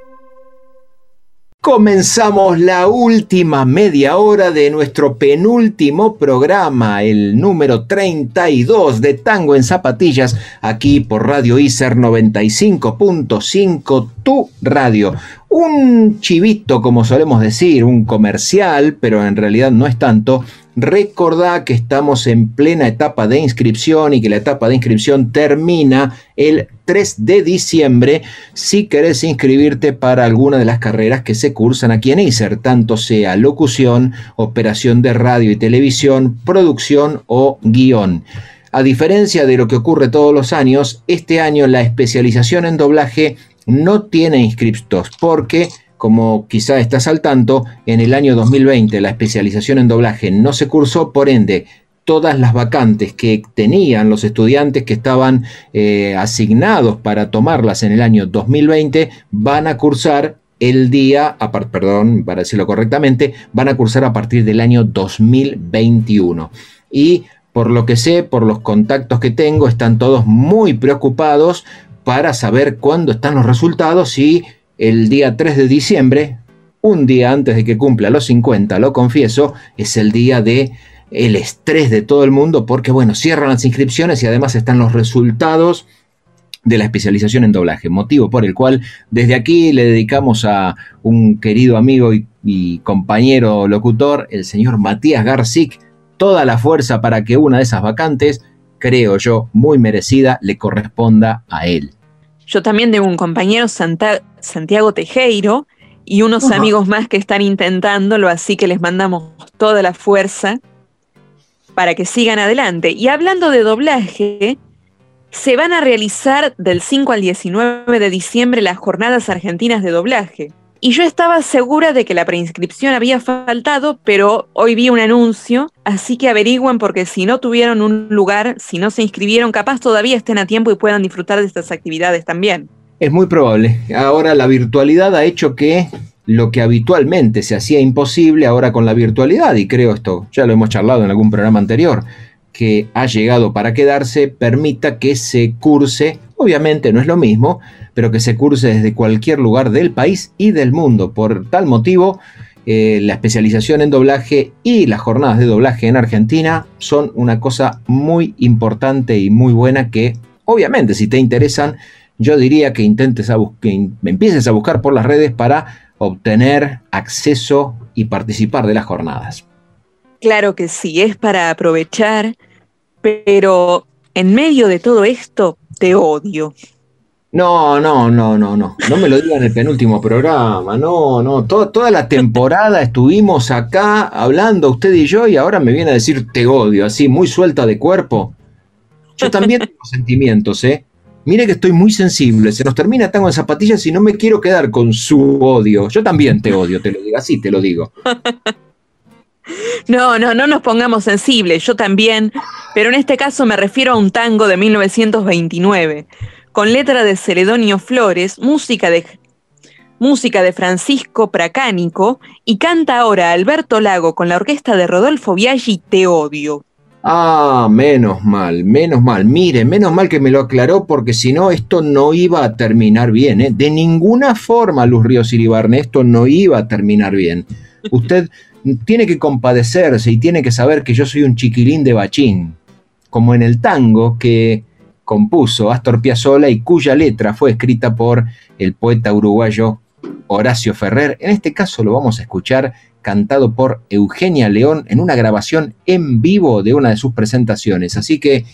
Comenzamos la última media hora de nuestro penúltimo programa, el número 32 de Tango en Zapatillas, aquí por Radio ISER 95.5, tu radio. Un chivito, como solemos decir, un comercial, pero en realidad no es tanto, Recordá que estamos en plena etapa de inscripción y que la etapa de inscripción termina el 3 de diciembre si querés inscribirte para alguna de las carreras que se cursan aquí en ISER, tanto sea locución, operación de radio y televisión, producción o guion. A diferencia de lo que ocurre todos los años, este año la especialización en doblaje no tiene inscriptos porque como quizá estás al tanto, en el año 2020 la especialización en doblaje no se cursó, por ende, todas las vacantes que tenían los estudiantes que estaban eh, asignados para tomarlas en el año 2020 van a cursar el día, perdón, para decirlo correctamente, van a cursar a partir del año 2021. Y por lo que sé, por los contactos que tengo, están todos muy preocupados para saber cuándo están los resultados y el día 3 de diciembre, un día antes de que cumpla los 50, lo confieso, es el día de el estrés de todo el mundo porque bueno, cierran las inscripciones y además están los resultados de la especialización en doblaje, motivo por el cual desde aquí le dedicamos a un querido amigo y, compañero locutor, el señor Matías Garcic, toda la fuerza para que una de esas vacantes, creo yo, muy merecida, le corresponda a él. Yo también tengo un compañero, Santiago Tejeiro, y unos amigos más que están intentándolo, así que les mandamos toda la fuerza para que sigan adelante. Y hablando de doblaje, se van a realizar del 5 al 19 de diciembre las jornadas argentinas de doblaje. Y yo estaba segura de que la preinscripción había faltado, pero hoy vi un anuncio, así que averigüen porque si no tuvieron un lugar, si no se inscribieron, capaz todavía estén a tiempo y puedan disfrutar de estas actividades también. Es muy probable. Ahora la virtualidad ha hecho que lo que habitualmente se hacía imposible, ahora con la virtualidad, y creo esto, ya lo hemos charlado en algún programa anterior, que ha llegado para quedarse, permita que se curse, obviamente no es lo mismo, pero que se curse desde cualquier lugar del país y del mundo. Por tal motivo, eh, la especialización en doblaje y las jornadas de doblaje en Argentina son una cosa muy importante y muy buena que, obviamente, si te interesan, yo diría que intentes a que empieces a buscar por las redes para obtener acceso y participar de las jornadas. Claro que sí, es para aprovechar, pero en medio de todo esto te odio. No, no, no, no, no. No me lo digan en el penúltimo programa. No, no. toda la temporada estuvimos acá hablando usted y yo y ahora me viene a decir te odio, así, muy suelta de cuerpo. Yo también tengo sentimientos, ¿eh? Mire que estoy muy sensible. Se nos termina tango en zapatillas y no me quiero quedar con su odio. Yo también te odio, te lo digo así, te lo digo. No, no, no nos pongamos sensibles, yo también, pero en este caso me refiero a un tango de 1929 con letra de Celedonio Flores, música de, música de Francisco Pracánico y canta ahora Alberto Lago con la orquesta de Rodolfo Biaggi Te Odio. Ah, menos mal, menos mal. Mire, menos mal que me lo aclaró porque si no esto no iba a terminar bien. ¿eh? De ninguna forma, Luz Ríos Iribarne, esto no iba a terminar bien. Usted tiene que compadecerse y tiene que saber que yo soy un chiquilín de bachín, como en el tango que compuso Astor Piazzolla y cuya letra fue escrita por el poeta uruguayo Horacio Ferrer. En este caso lo vamos a escuchar cantado por Eugenia León en una grabación en vivo de una de sus presentaciones. Así que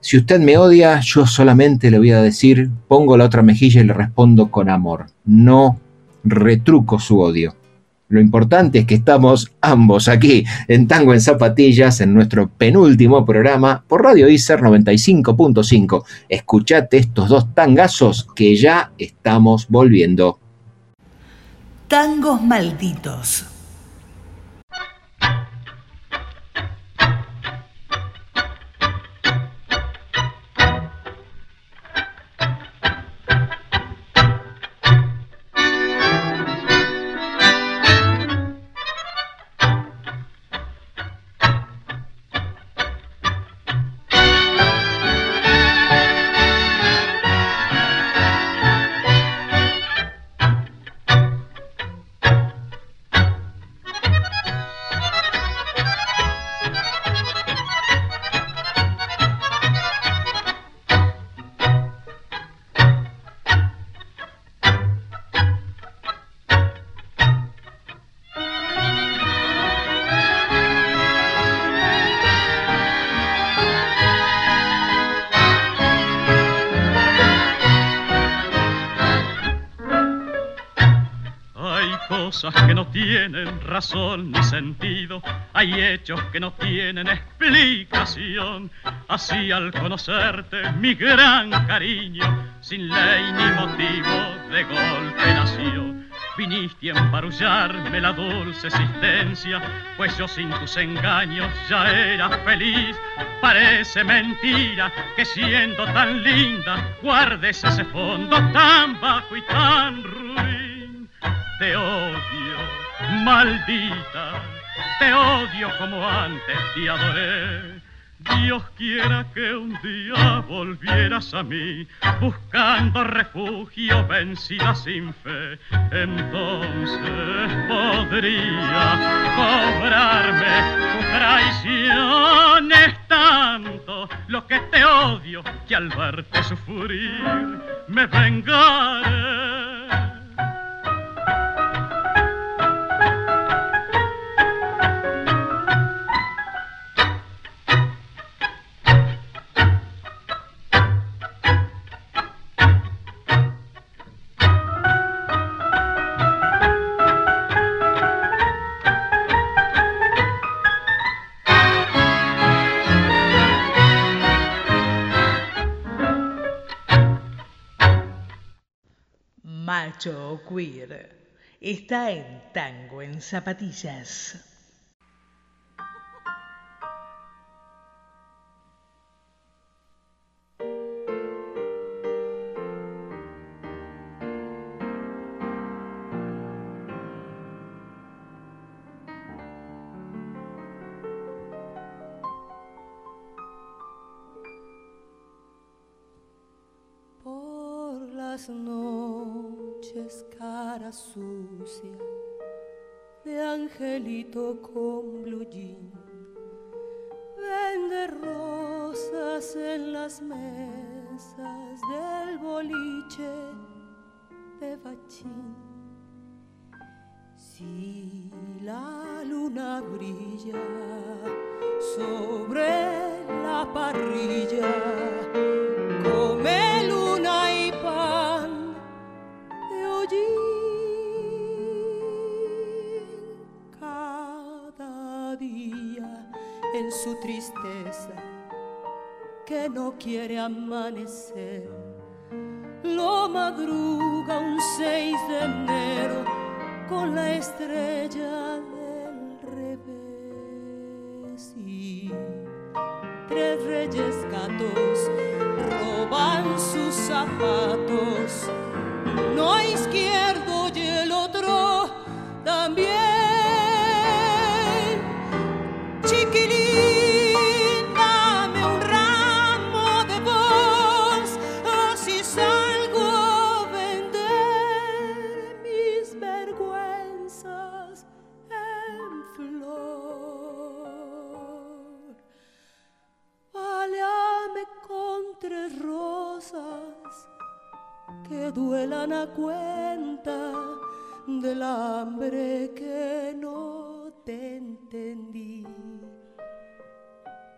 si usted me odia, yo solamente le voy a decir, pongo la otra mejilla y le respondo con amor. No retruco su odio. Lo importante es que estamos ambos aquí en Tango en Zapatillas en nuestro penúltimo programa por Radio Icer 95.5. Escuchate estos dos tangazos que ya estamos volviendo. Tangos malditos. Razón ni sentido, hay hechos que no tienen explicación. Así al conocerte mi gran cariño, sin ley ni motivo, de golpe nació. Viniste a emparullarme la dulce existencia, pues yo sin tus engaños ya era feliz. Parece mentira que siendo tan linda guardes ese fondo tan bajo y tan ruin. Te odio, maldita, te odio como antes te adoré. Dios quiera que un día volvieras a mí, buscando refugio vencida sin fe. Entonces podría cobrarme tu traición. Es tanto lo que te odio que al verte sufrir me vengaré. Macho Queer está en Tango en Zapatillas. Por las noches cara sucia de angelito con blue jean vende rosas en las mesas del boliche de bachín. Si la luna brilla sobre la parrilla, su tristeza que no quiere amanecer. Lo madruga un 6 de enero con la estrella del revés y tres reyes gatos roban sus zapatos, cuenta del hambre que no te entendí.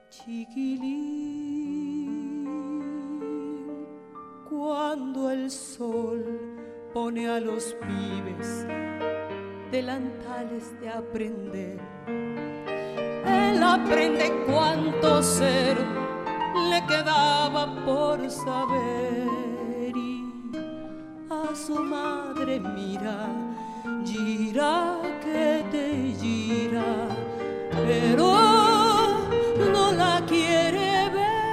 Chiquilín, cuando el sol pone a los pibes delantales de aprender, él aprende cuánto ser le quedaba por saber su madre mira, gira que te gira, pero no la quiere ver.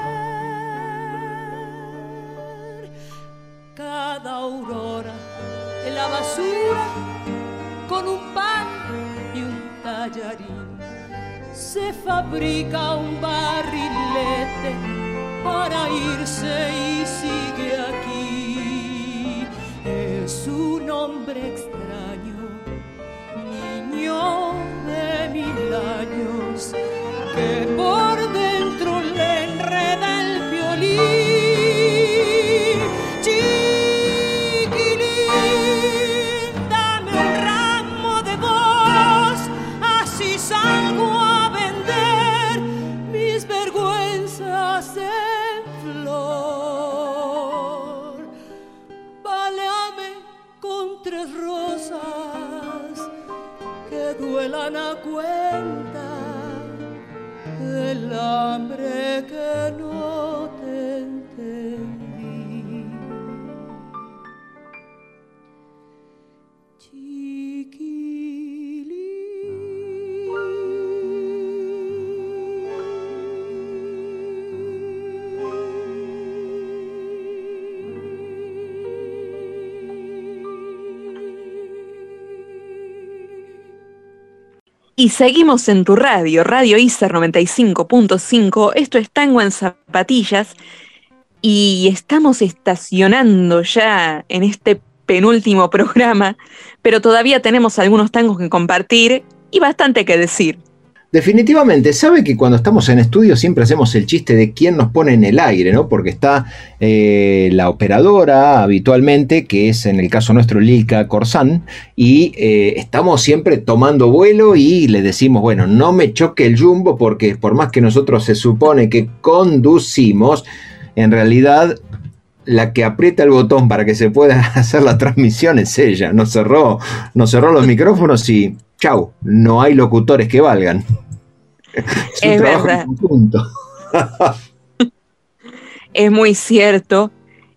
Cada aurora en la basura con un pan y un tallarín se fabrica un barrilete para irse y sigue aquí. Es un hombre extraño, niño de mil años, duelan a cuenta el hambre que Y seguimos en tu radio, Radio ICER 95.5. Esto es Tango en Zapatillas. Y estamos estacionando ya en este penúltimo programa, pero todavía tenemos algunos tangos que compartir y bastante que decir. Definitivamente, sabe que cuando estamos en estudio siempre hacemos el chiste de quién nos pone en el aire, ¿no? Porque está eh, la operadora habitualmente, que es en el caso nuestro Lilka Corsán, y eh, estamos siempre tomando vuelo y le decimos, bueno, no me choque el jumbo porque por más que nosotros se supone que conducimos, en realidad la que aprieta el botón para que se pueda hacer la transmisión es ella. Nos cerró, nos cerró los micrófonos y chau, no hay locutores que valgan. Es, verdad. Es muy cierto.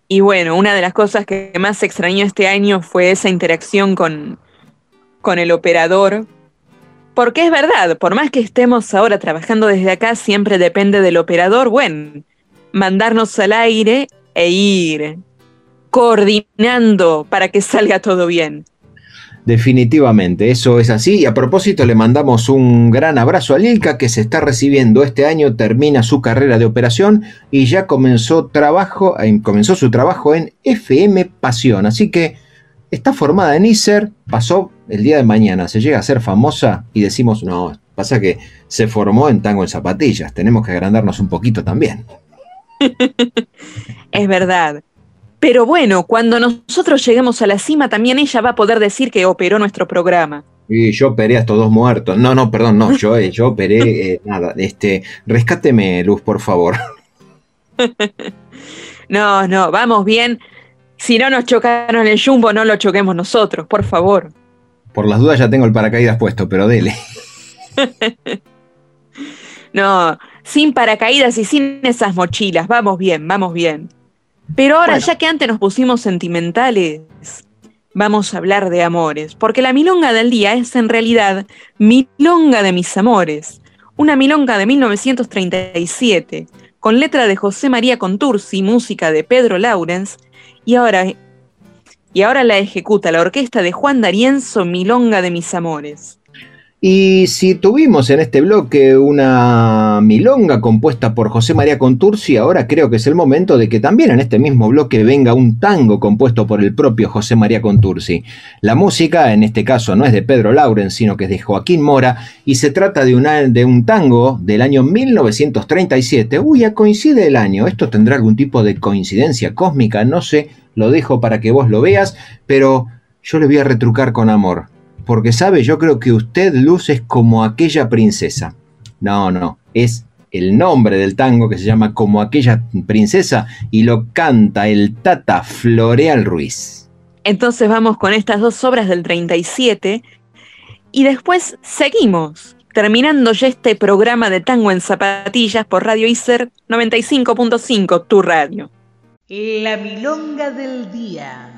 Y bueno, una de las cosas que más extrañó este año fue esa interacción con, con el operador. Porque es verdad, por más que estemos ahora trabajando desde acá, siempre depende del operador, bueno, mandarnos al aire e ir coordinando para que salga todo bien. Definitivamente, eso es así. Y a propósito, le mandamos un gran abrazo a Lilka, que se está recibiendo este año, termina su carrera de operación y ya comenzó, trabajo, comenzó su trabajo en FM Pasión. Así que está formada en ISER, pasó el día de mañana, se llega a ser famosa y decimos, no, pasa que se formó en Tango en Zapatillas, tenemos que agrandarnos un poquito también. Es verdad. Pero bueno, cuando nosotros lleguemos a la cima, también ella va a poder decir que operó nuestro programa. Y yo operé a estos dos muertos. No, no, perdón, no, yo, eh, yo operé eh, nada. Este, rescáteme, Luz, por favor. No, no, vamos bien. Si no nos chocaron el jumbo, no lo choquemos nosotros, por favor. Por las dudas ya tengo el paracaídas puesto, pero dele. No, sin paracaídas y sin esas mochilas. Vamos bien, vamos bien. Pero ahora, Bueno. ya que antes nos pusimos sentimentales, vamos a hablar de amores. Porque la milonga del día es en realidad Milonga de mis amores. Una milonga de 1937, con letra de José María Contursi, música de Pedro Laurens, y ahora, y ahora la ejecuta la orquesta de Juan D'Arienzo, Milonga de mis amores. Y si tuvimos en este bloque una milonga compuesta por José María Contursi, ahora creo que es el momento de que también en este mismo bloque venga un tango compuesto por el propio José María Contursi. La música, en este caso, no es de Pedro Lauren, sino que es de Joaquín Mora, y se trata de, de un tango del año 1937. Uy, ya coincide el año. ¿Esto tendrá algún tipo de coincidencia cósmica? No sé. lo dejo para que vos lo veas, pero yo le voy a retrucar con amor. Porque sabe, yo creo que usted, Luz, es como aquella princesa. No, no, es el nombre del tango que se llama Como aquella princesa y lo canta el Tata Floreal Ruiz. Entonces vamos con estas dos obras del 37 y después seguimos, terminando ya este programa de tango en zapatillas por Radio ICER 95.5, tu radio. La milonga del día.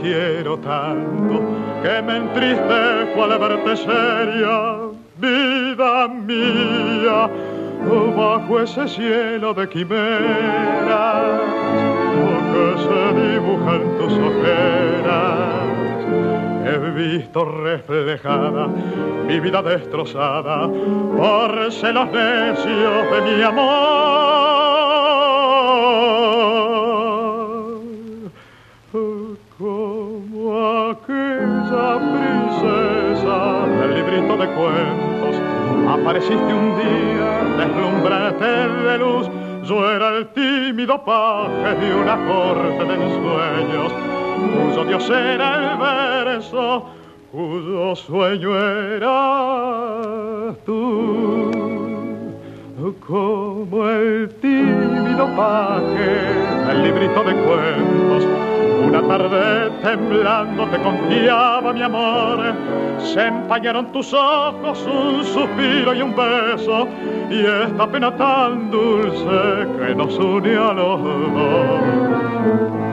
Quiero tanto, que me entristezco al verte seria, vida mía, bajo ese cielo de quimeras que se dibujan tus ojeras he visto reflejada mi vida destrozada por celos necios de mi amor. Tímido paje de una corte de ensueños cuyo Dios era el verso, cuyo sueño era tú. Como el tímido paje del librito de cuentos, una tarde temblando te confiaba mi amor. Se empañaron tus ojos, un suspiro y un beso, y esta pena tan dulce que nos une a los dos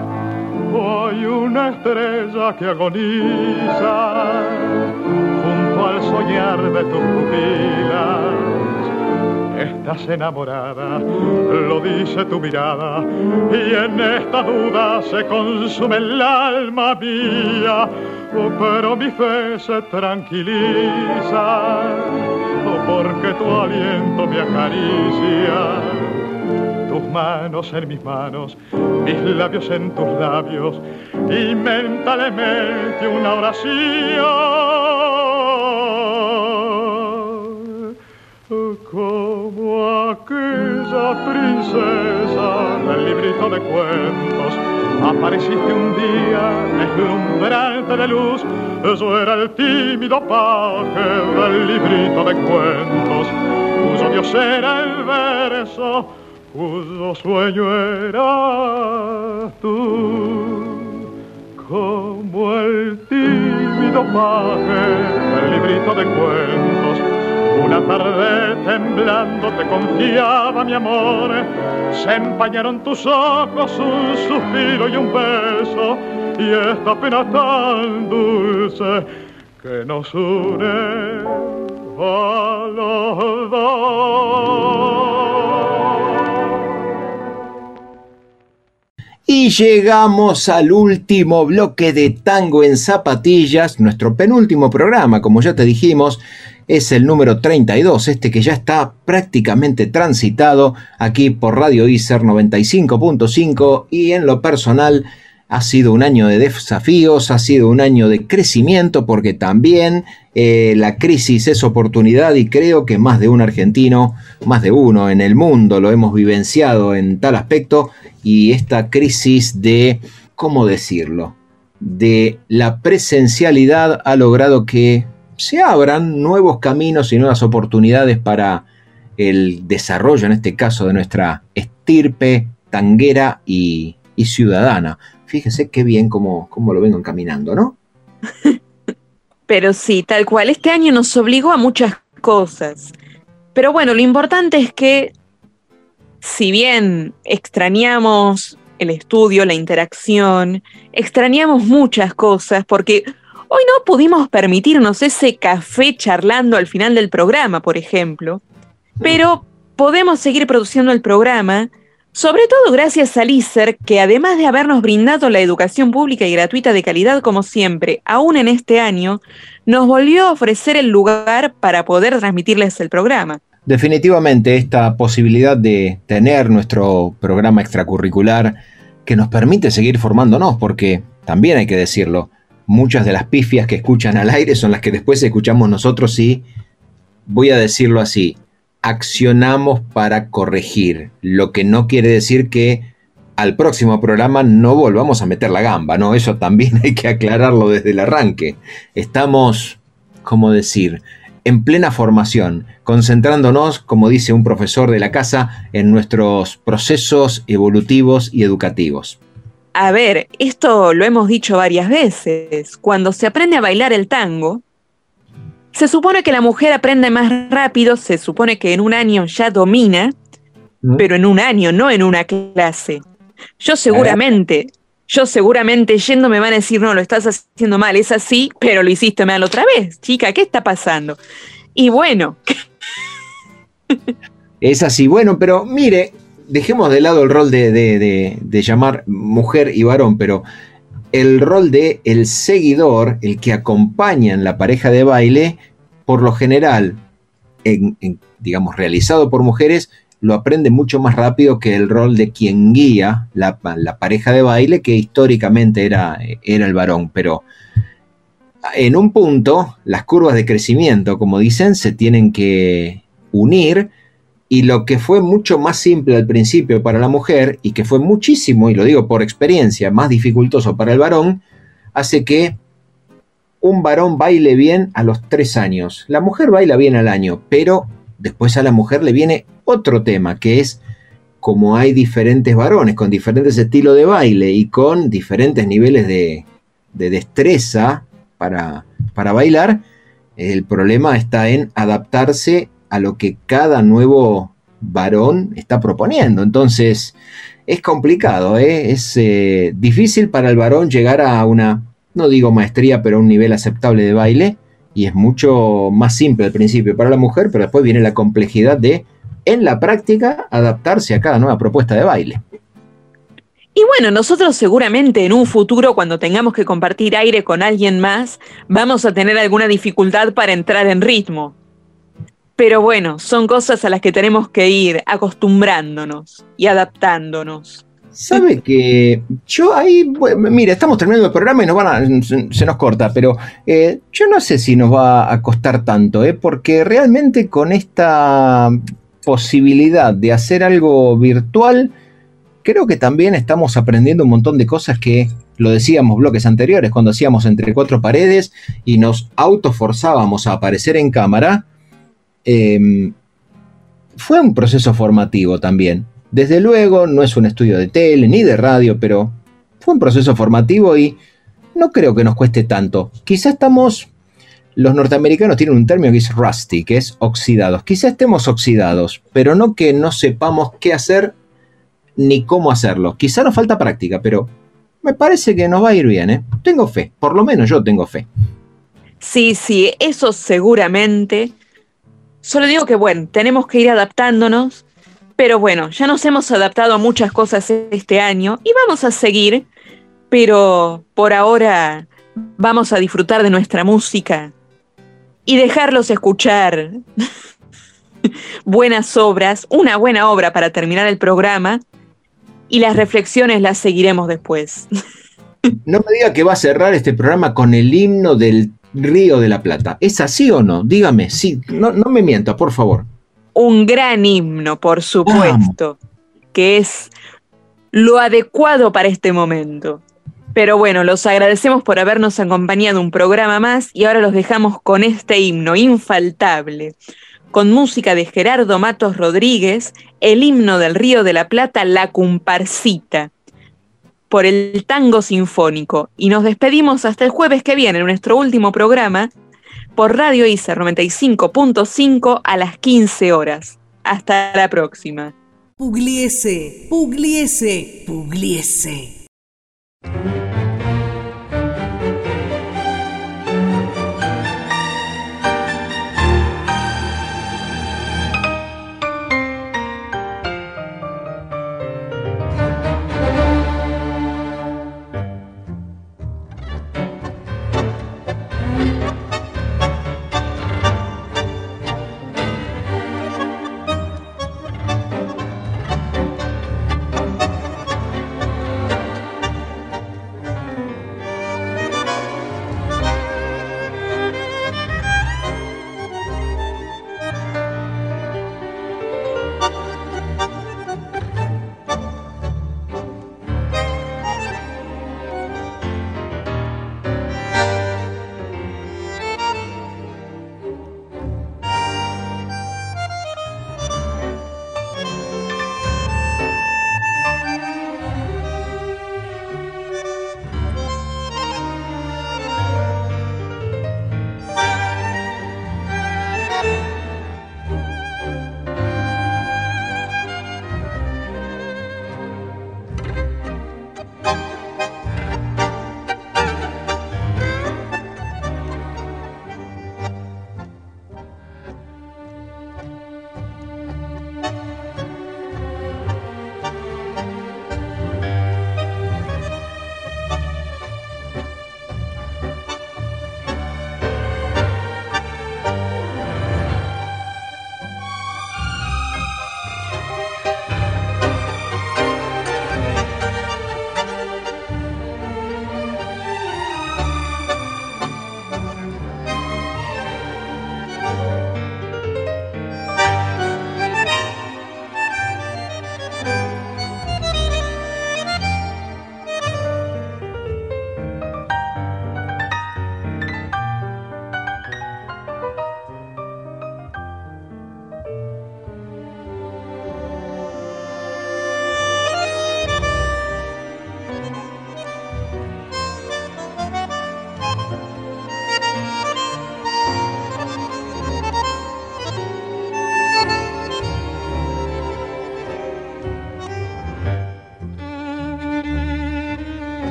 hay una estrella que agoniza junto al soñar de tus pupilas. Estás enamorada, lo dice tu mirada, y en esta duda se consume el alma mía, oh, pero mi fe se tranquiliza, oh, porque tu aliento me acaricia tus manos en mis manos, mis labios en tus labios, y mentalmente una oración. Como aquella princesa del librito de cuentos. Apareciste un día deslumbrante de luz, yo era el tímido paje del librito de cuentos, cuyo dios era el verso, cuyo sueño era tú. Como el tímido paje del librito de cuentos, una tarde temblando te confiaba mi amor, se empañaron tus ojos un suspiro y un beso, y esta pena tan dulce que nos une a los dos. Y llegamos al último bloque de Tango en Zapatillas, nuestro penúltimo programa, como ya te dijimos, es el número 32, este que ya está prácticamente transitado aquí por Radio ICER 95.5 y en lo personal ha sido un año de desafíos, ha sido un año de crecimiento porque también eh, la crisis es oportunidad y creo que más de un argentino, más de uno en el mundo lo hemos vivenciado en tal aspecto y esta crisis de, ¿cómo decirlo? De la presencialidad ha logrado que se abran nuevos caminos y nuevas oportunidades para el desarrollo, en este caso, de nuestra estirpe tanguera y, ciudadana. Fíjese qué bien cómo, cómo lo vengo encaminando, ¿no? Pero sí, tal cual. Este año nos obligó a muchas cosas. Pero bueno, lo importante es que si bien extrañamos el estudio, la interacción, extrañamos muchas cosas porque hoy no pudimos permitirnos ese café charlando al final del programa, por ejemplo, pero podemos seguir produciendo el programa, sobre todo gracias a ISER, que además de habernos brindado la educación pública y gratuita de calidad como siempre, aún en este año, nos volvió a ofrecer el lugar para poder transmitirles el programa. Definitivamente esta posibilidad de tener nuestro programa extracurricular que nos permite seguir formándonos, porque también hay que decirlo, muchas de las pifias que escuchan al aire son las que después escuchamos nosotros y, voy a decirlo así, accionamos para corregir, lo que no quiere decir que al próximo programa no volvamos a meter la gamba, ¿no? Eso también hay que aclararlo desde el arranque. Estamos, ¿cómo decir? en plena formación, concentrándonos, como dice un profesor de la casa, en nuestros procesos evolutivos y educativos. A ver, esto lo hemos dicho varias veces. Cuando se aprende a bailar el tango, se supone que la mujer aprende más rápido, se supone que en un año ya domina, ¿Mm? pero en un año, no en una clase. Yo seguramente yo seguramente yendo me van a decir, no, lo estás haciendo mal, es así, pero lo hiciste mal otra vez. Chica, ¿qué está pasando? Y bueno. es así, bueno, pero mire, dejemos de lado el rol de, llamar mujer y varón, pero el rol de el seguidor, el que acompaña en la pareja de baile, por lo general, digamos, realizado por mujeres, lo aprende mucho más rápido que el rol de quien guía la, pareja de baile, que históricamente era, era el varón. Pero en un punto, las curvas de crecimiento, como dicen, se tienen que unir y lo que fue mucho más simple al principio para la mujer y que fue muchísimo, y lo digo por experiencia, más dificultoso para el varón, hace que un varón baile bien a los tres años. La mujer baila bien al año, pero después a la mujer le viene otro tema, que es como hay diferentes varones con diferentes estilos de baile y con diferentes niveles de, destreza para, para bailar, el problema está en adaptarse a lo que cada nuevo varón está proponiendo. Entonces, es complicado, ¿eh? es eh, difícil para el varón llegar a una, no digo maestría, pero a un nivel aceptable de baile, y es mucho más simple al principio para la mujer, pero después viene la complejidad de en la práctica adaptarse a cada nueva propuesta de baile. Y bueno, nosotros seguramente en un futuro, cuando tengamos que compartir aire con alguien más, vamos a tener alguna dificultad para entrar en ritmo. Pero bueno, son cosas a las que tenemos que ir acostumbrándonos y adaptándonos. Sabe que yo ahí, mira, estamos terminando el programa y nos van a, se nos corta, pero eh, yo no sé si nos va a costar tanto, ¿eh? porque realmente con esta posibilidad de hacer algo virtual, creo que también estamos aprendiendo un montón de cosas que lo decíamos bloques anteriores, cuando hacíamos entre cuatro paredes y nos autoforzábamos a aparecer en cámara. Em, fue un proceso formativo también. Desde luego, no es un estudio de tele ni de radio, pero fue un proceso formativo y no creo que nos cueste tanto. Quizá estamos, los norteamericanos tienen un término que es rusty, que es oxidados. Quizá estemos oxidados, pero no que no sepamos qué hacer ni cómo hacerlo. Quizá nos falta práctica, pero me parece que nos va a ir bien, ¿eh? Tengo fe, por lo menos yo tengo fe. Sí, sí, eso seguramente. Solo digo que, bueno, tenemos que ir adaptándonos, pero bueno, ya nos hemos adaptado a muchas cosas este año y vamos a seguir, pero por ahora vamos a disfrutar de nuestra música y dejarlos escuchar buenas obras, una buena obra para terminar el programa y las reflexiones las seguiremos después. No me diga que va a cerrar este programa con el himno del Río de la Plata. ¿Es así o no? Dígame, sí, no, no me mienta, por favor. Un gran himno, por supuesto, que es lo adecuado para este momento. Pero bueno, los agradecemos por habernos acompañado un programa más y ahora los dejamos con este himno infaltable con música de Gerardo Matos Rodríguez, el himno del Río de la Plata, La Cumparcita, por el tango sinfónico. Y nos despedimos hasta el jueves que viene, en nuestro último programa, por Radio ICER 95.5 a las 15 horas. Hasta la próxima. Pugliese, Pugliese, Pugliese.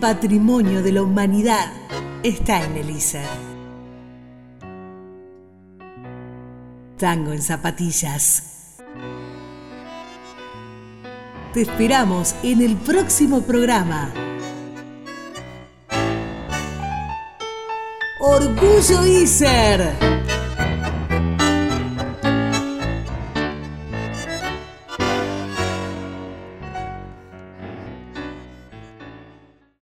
Patrimonio de la humanidad está en el ISER. Tango en zapatillas. Te esperamos en el próximo programa. Orgullo ISER.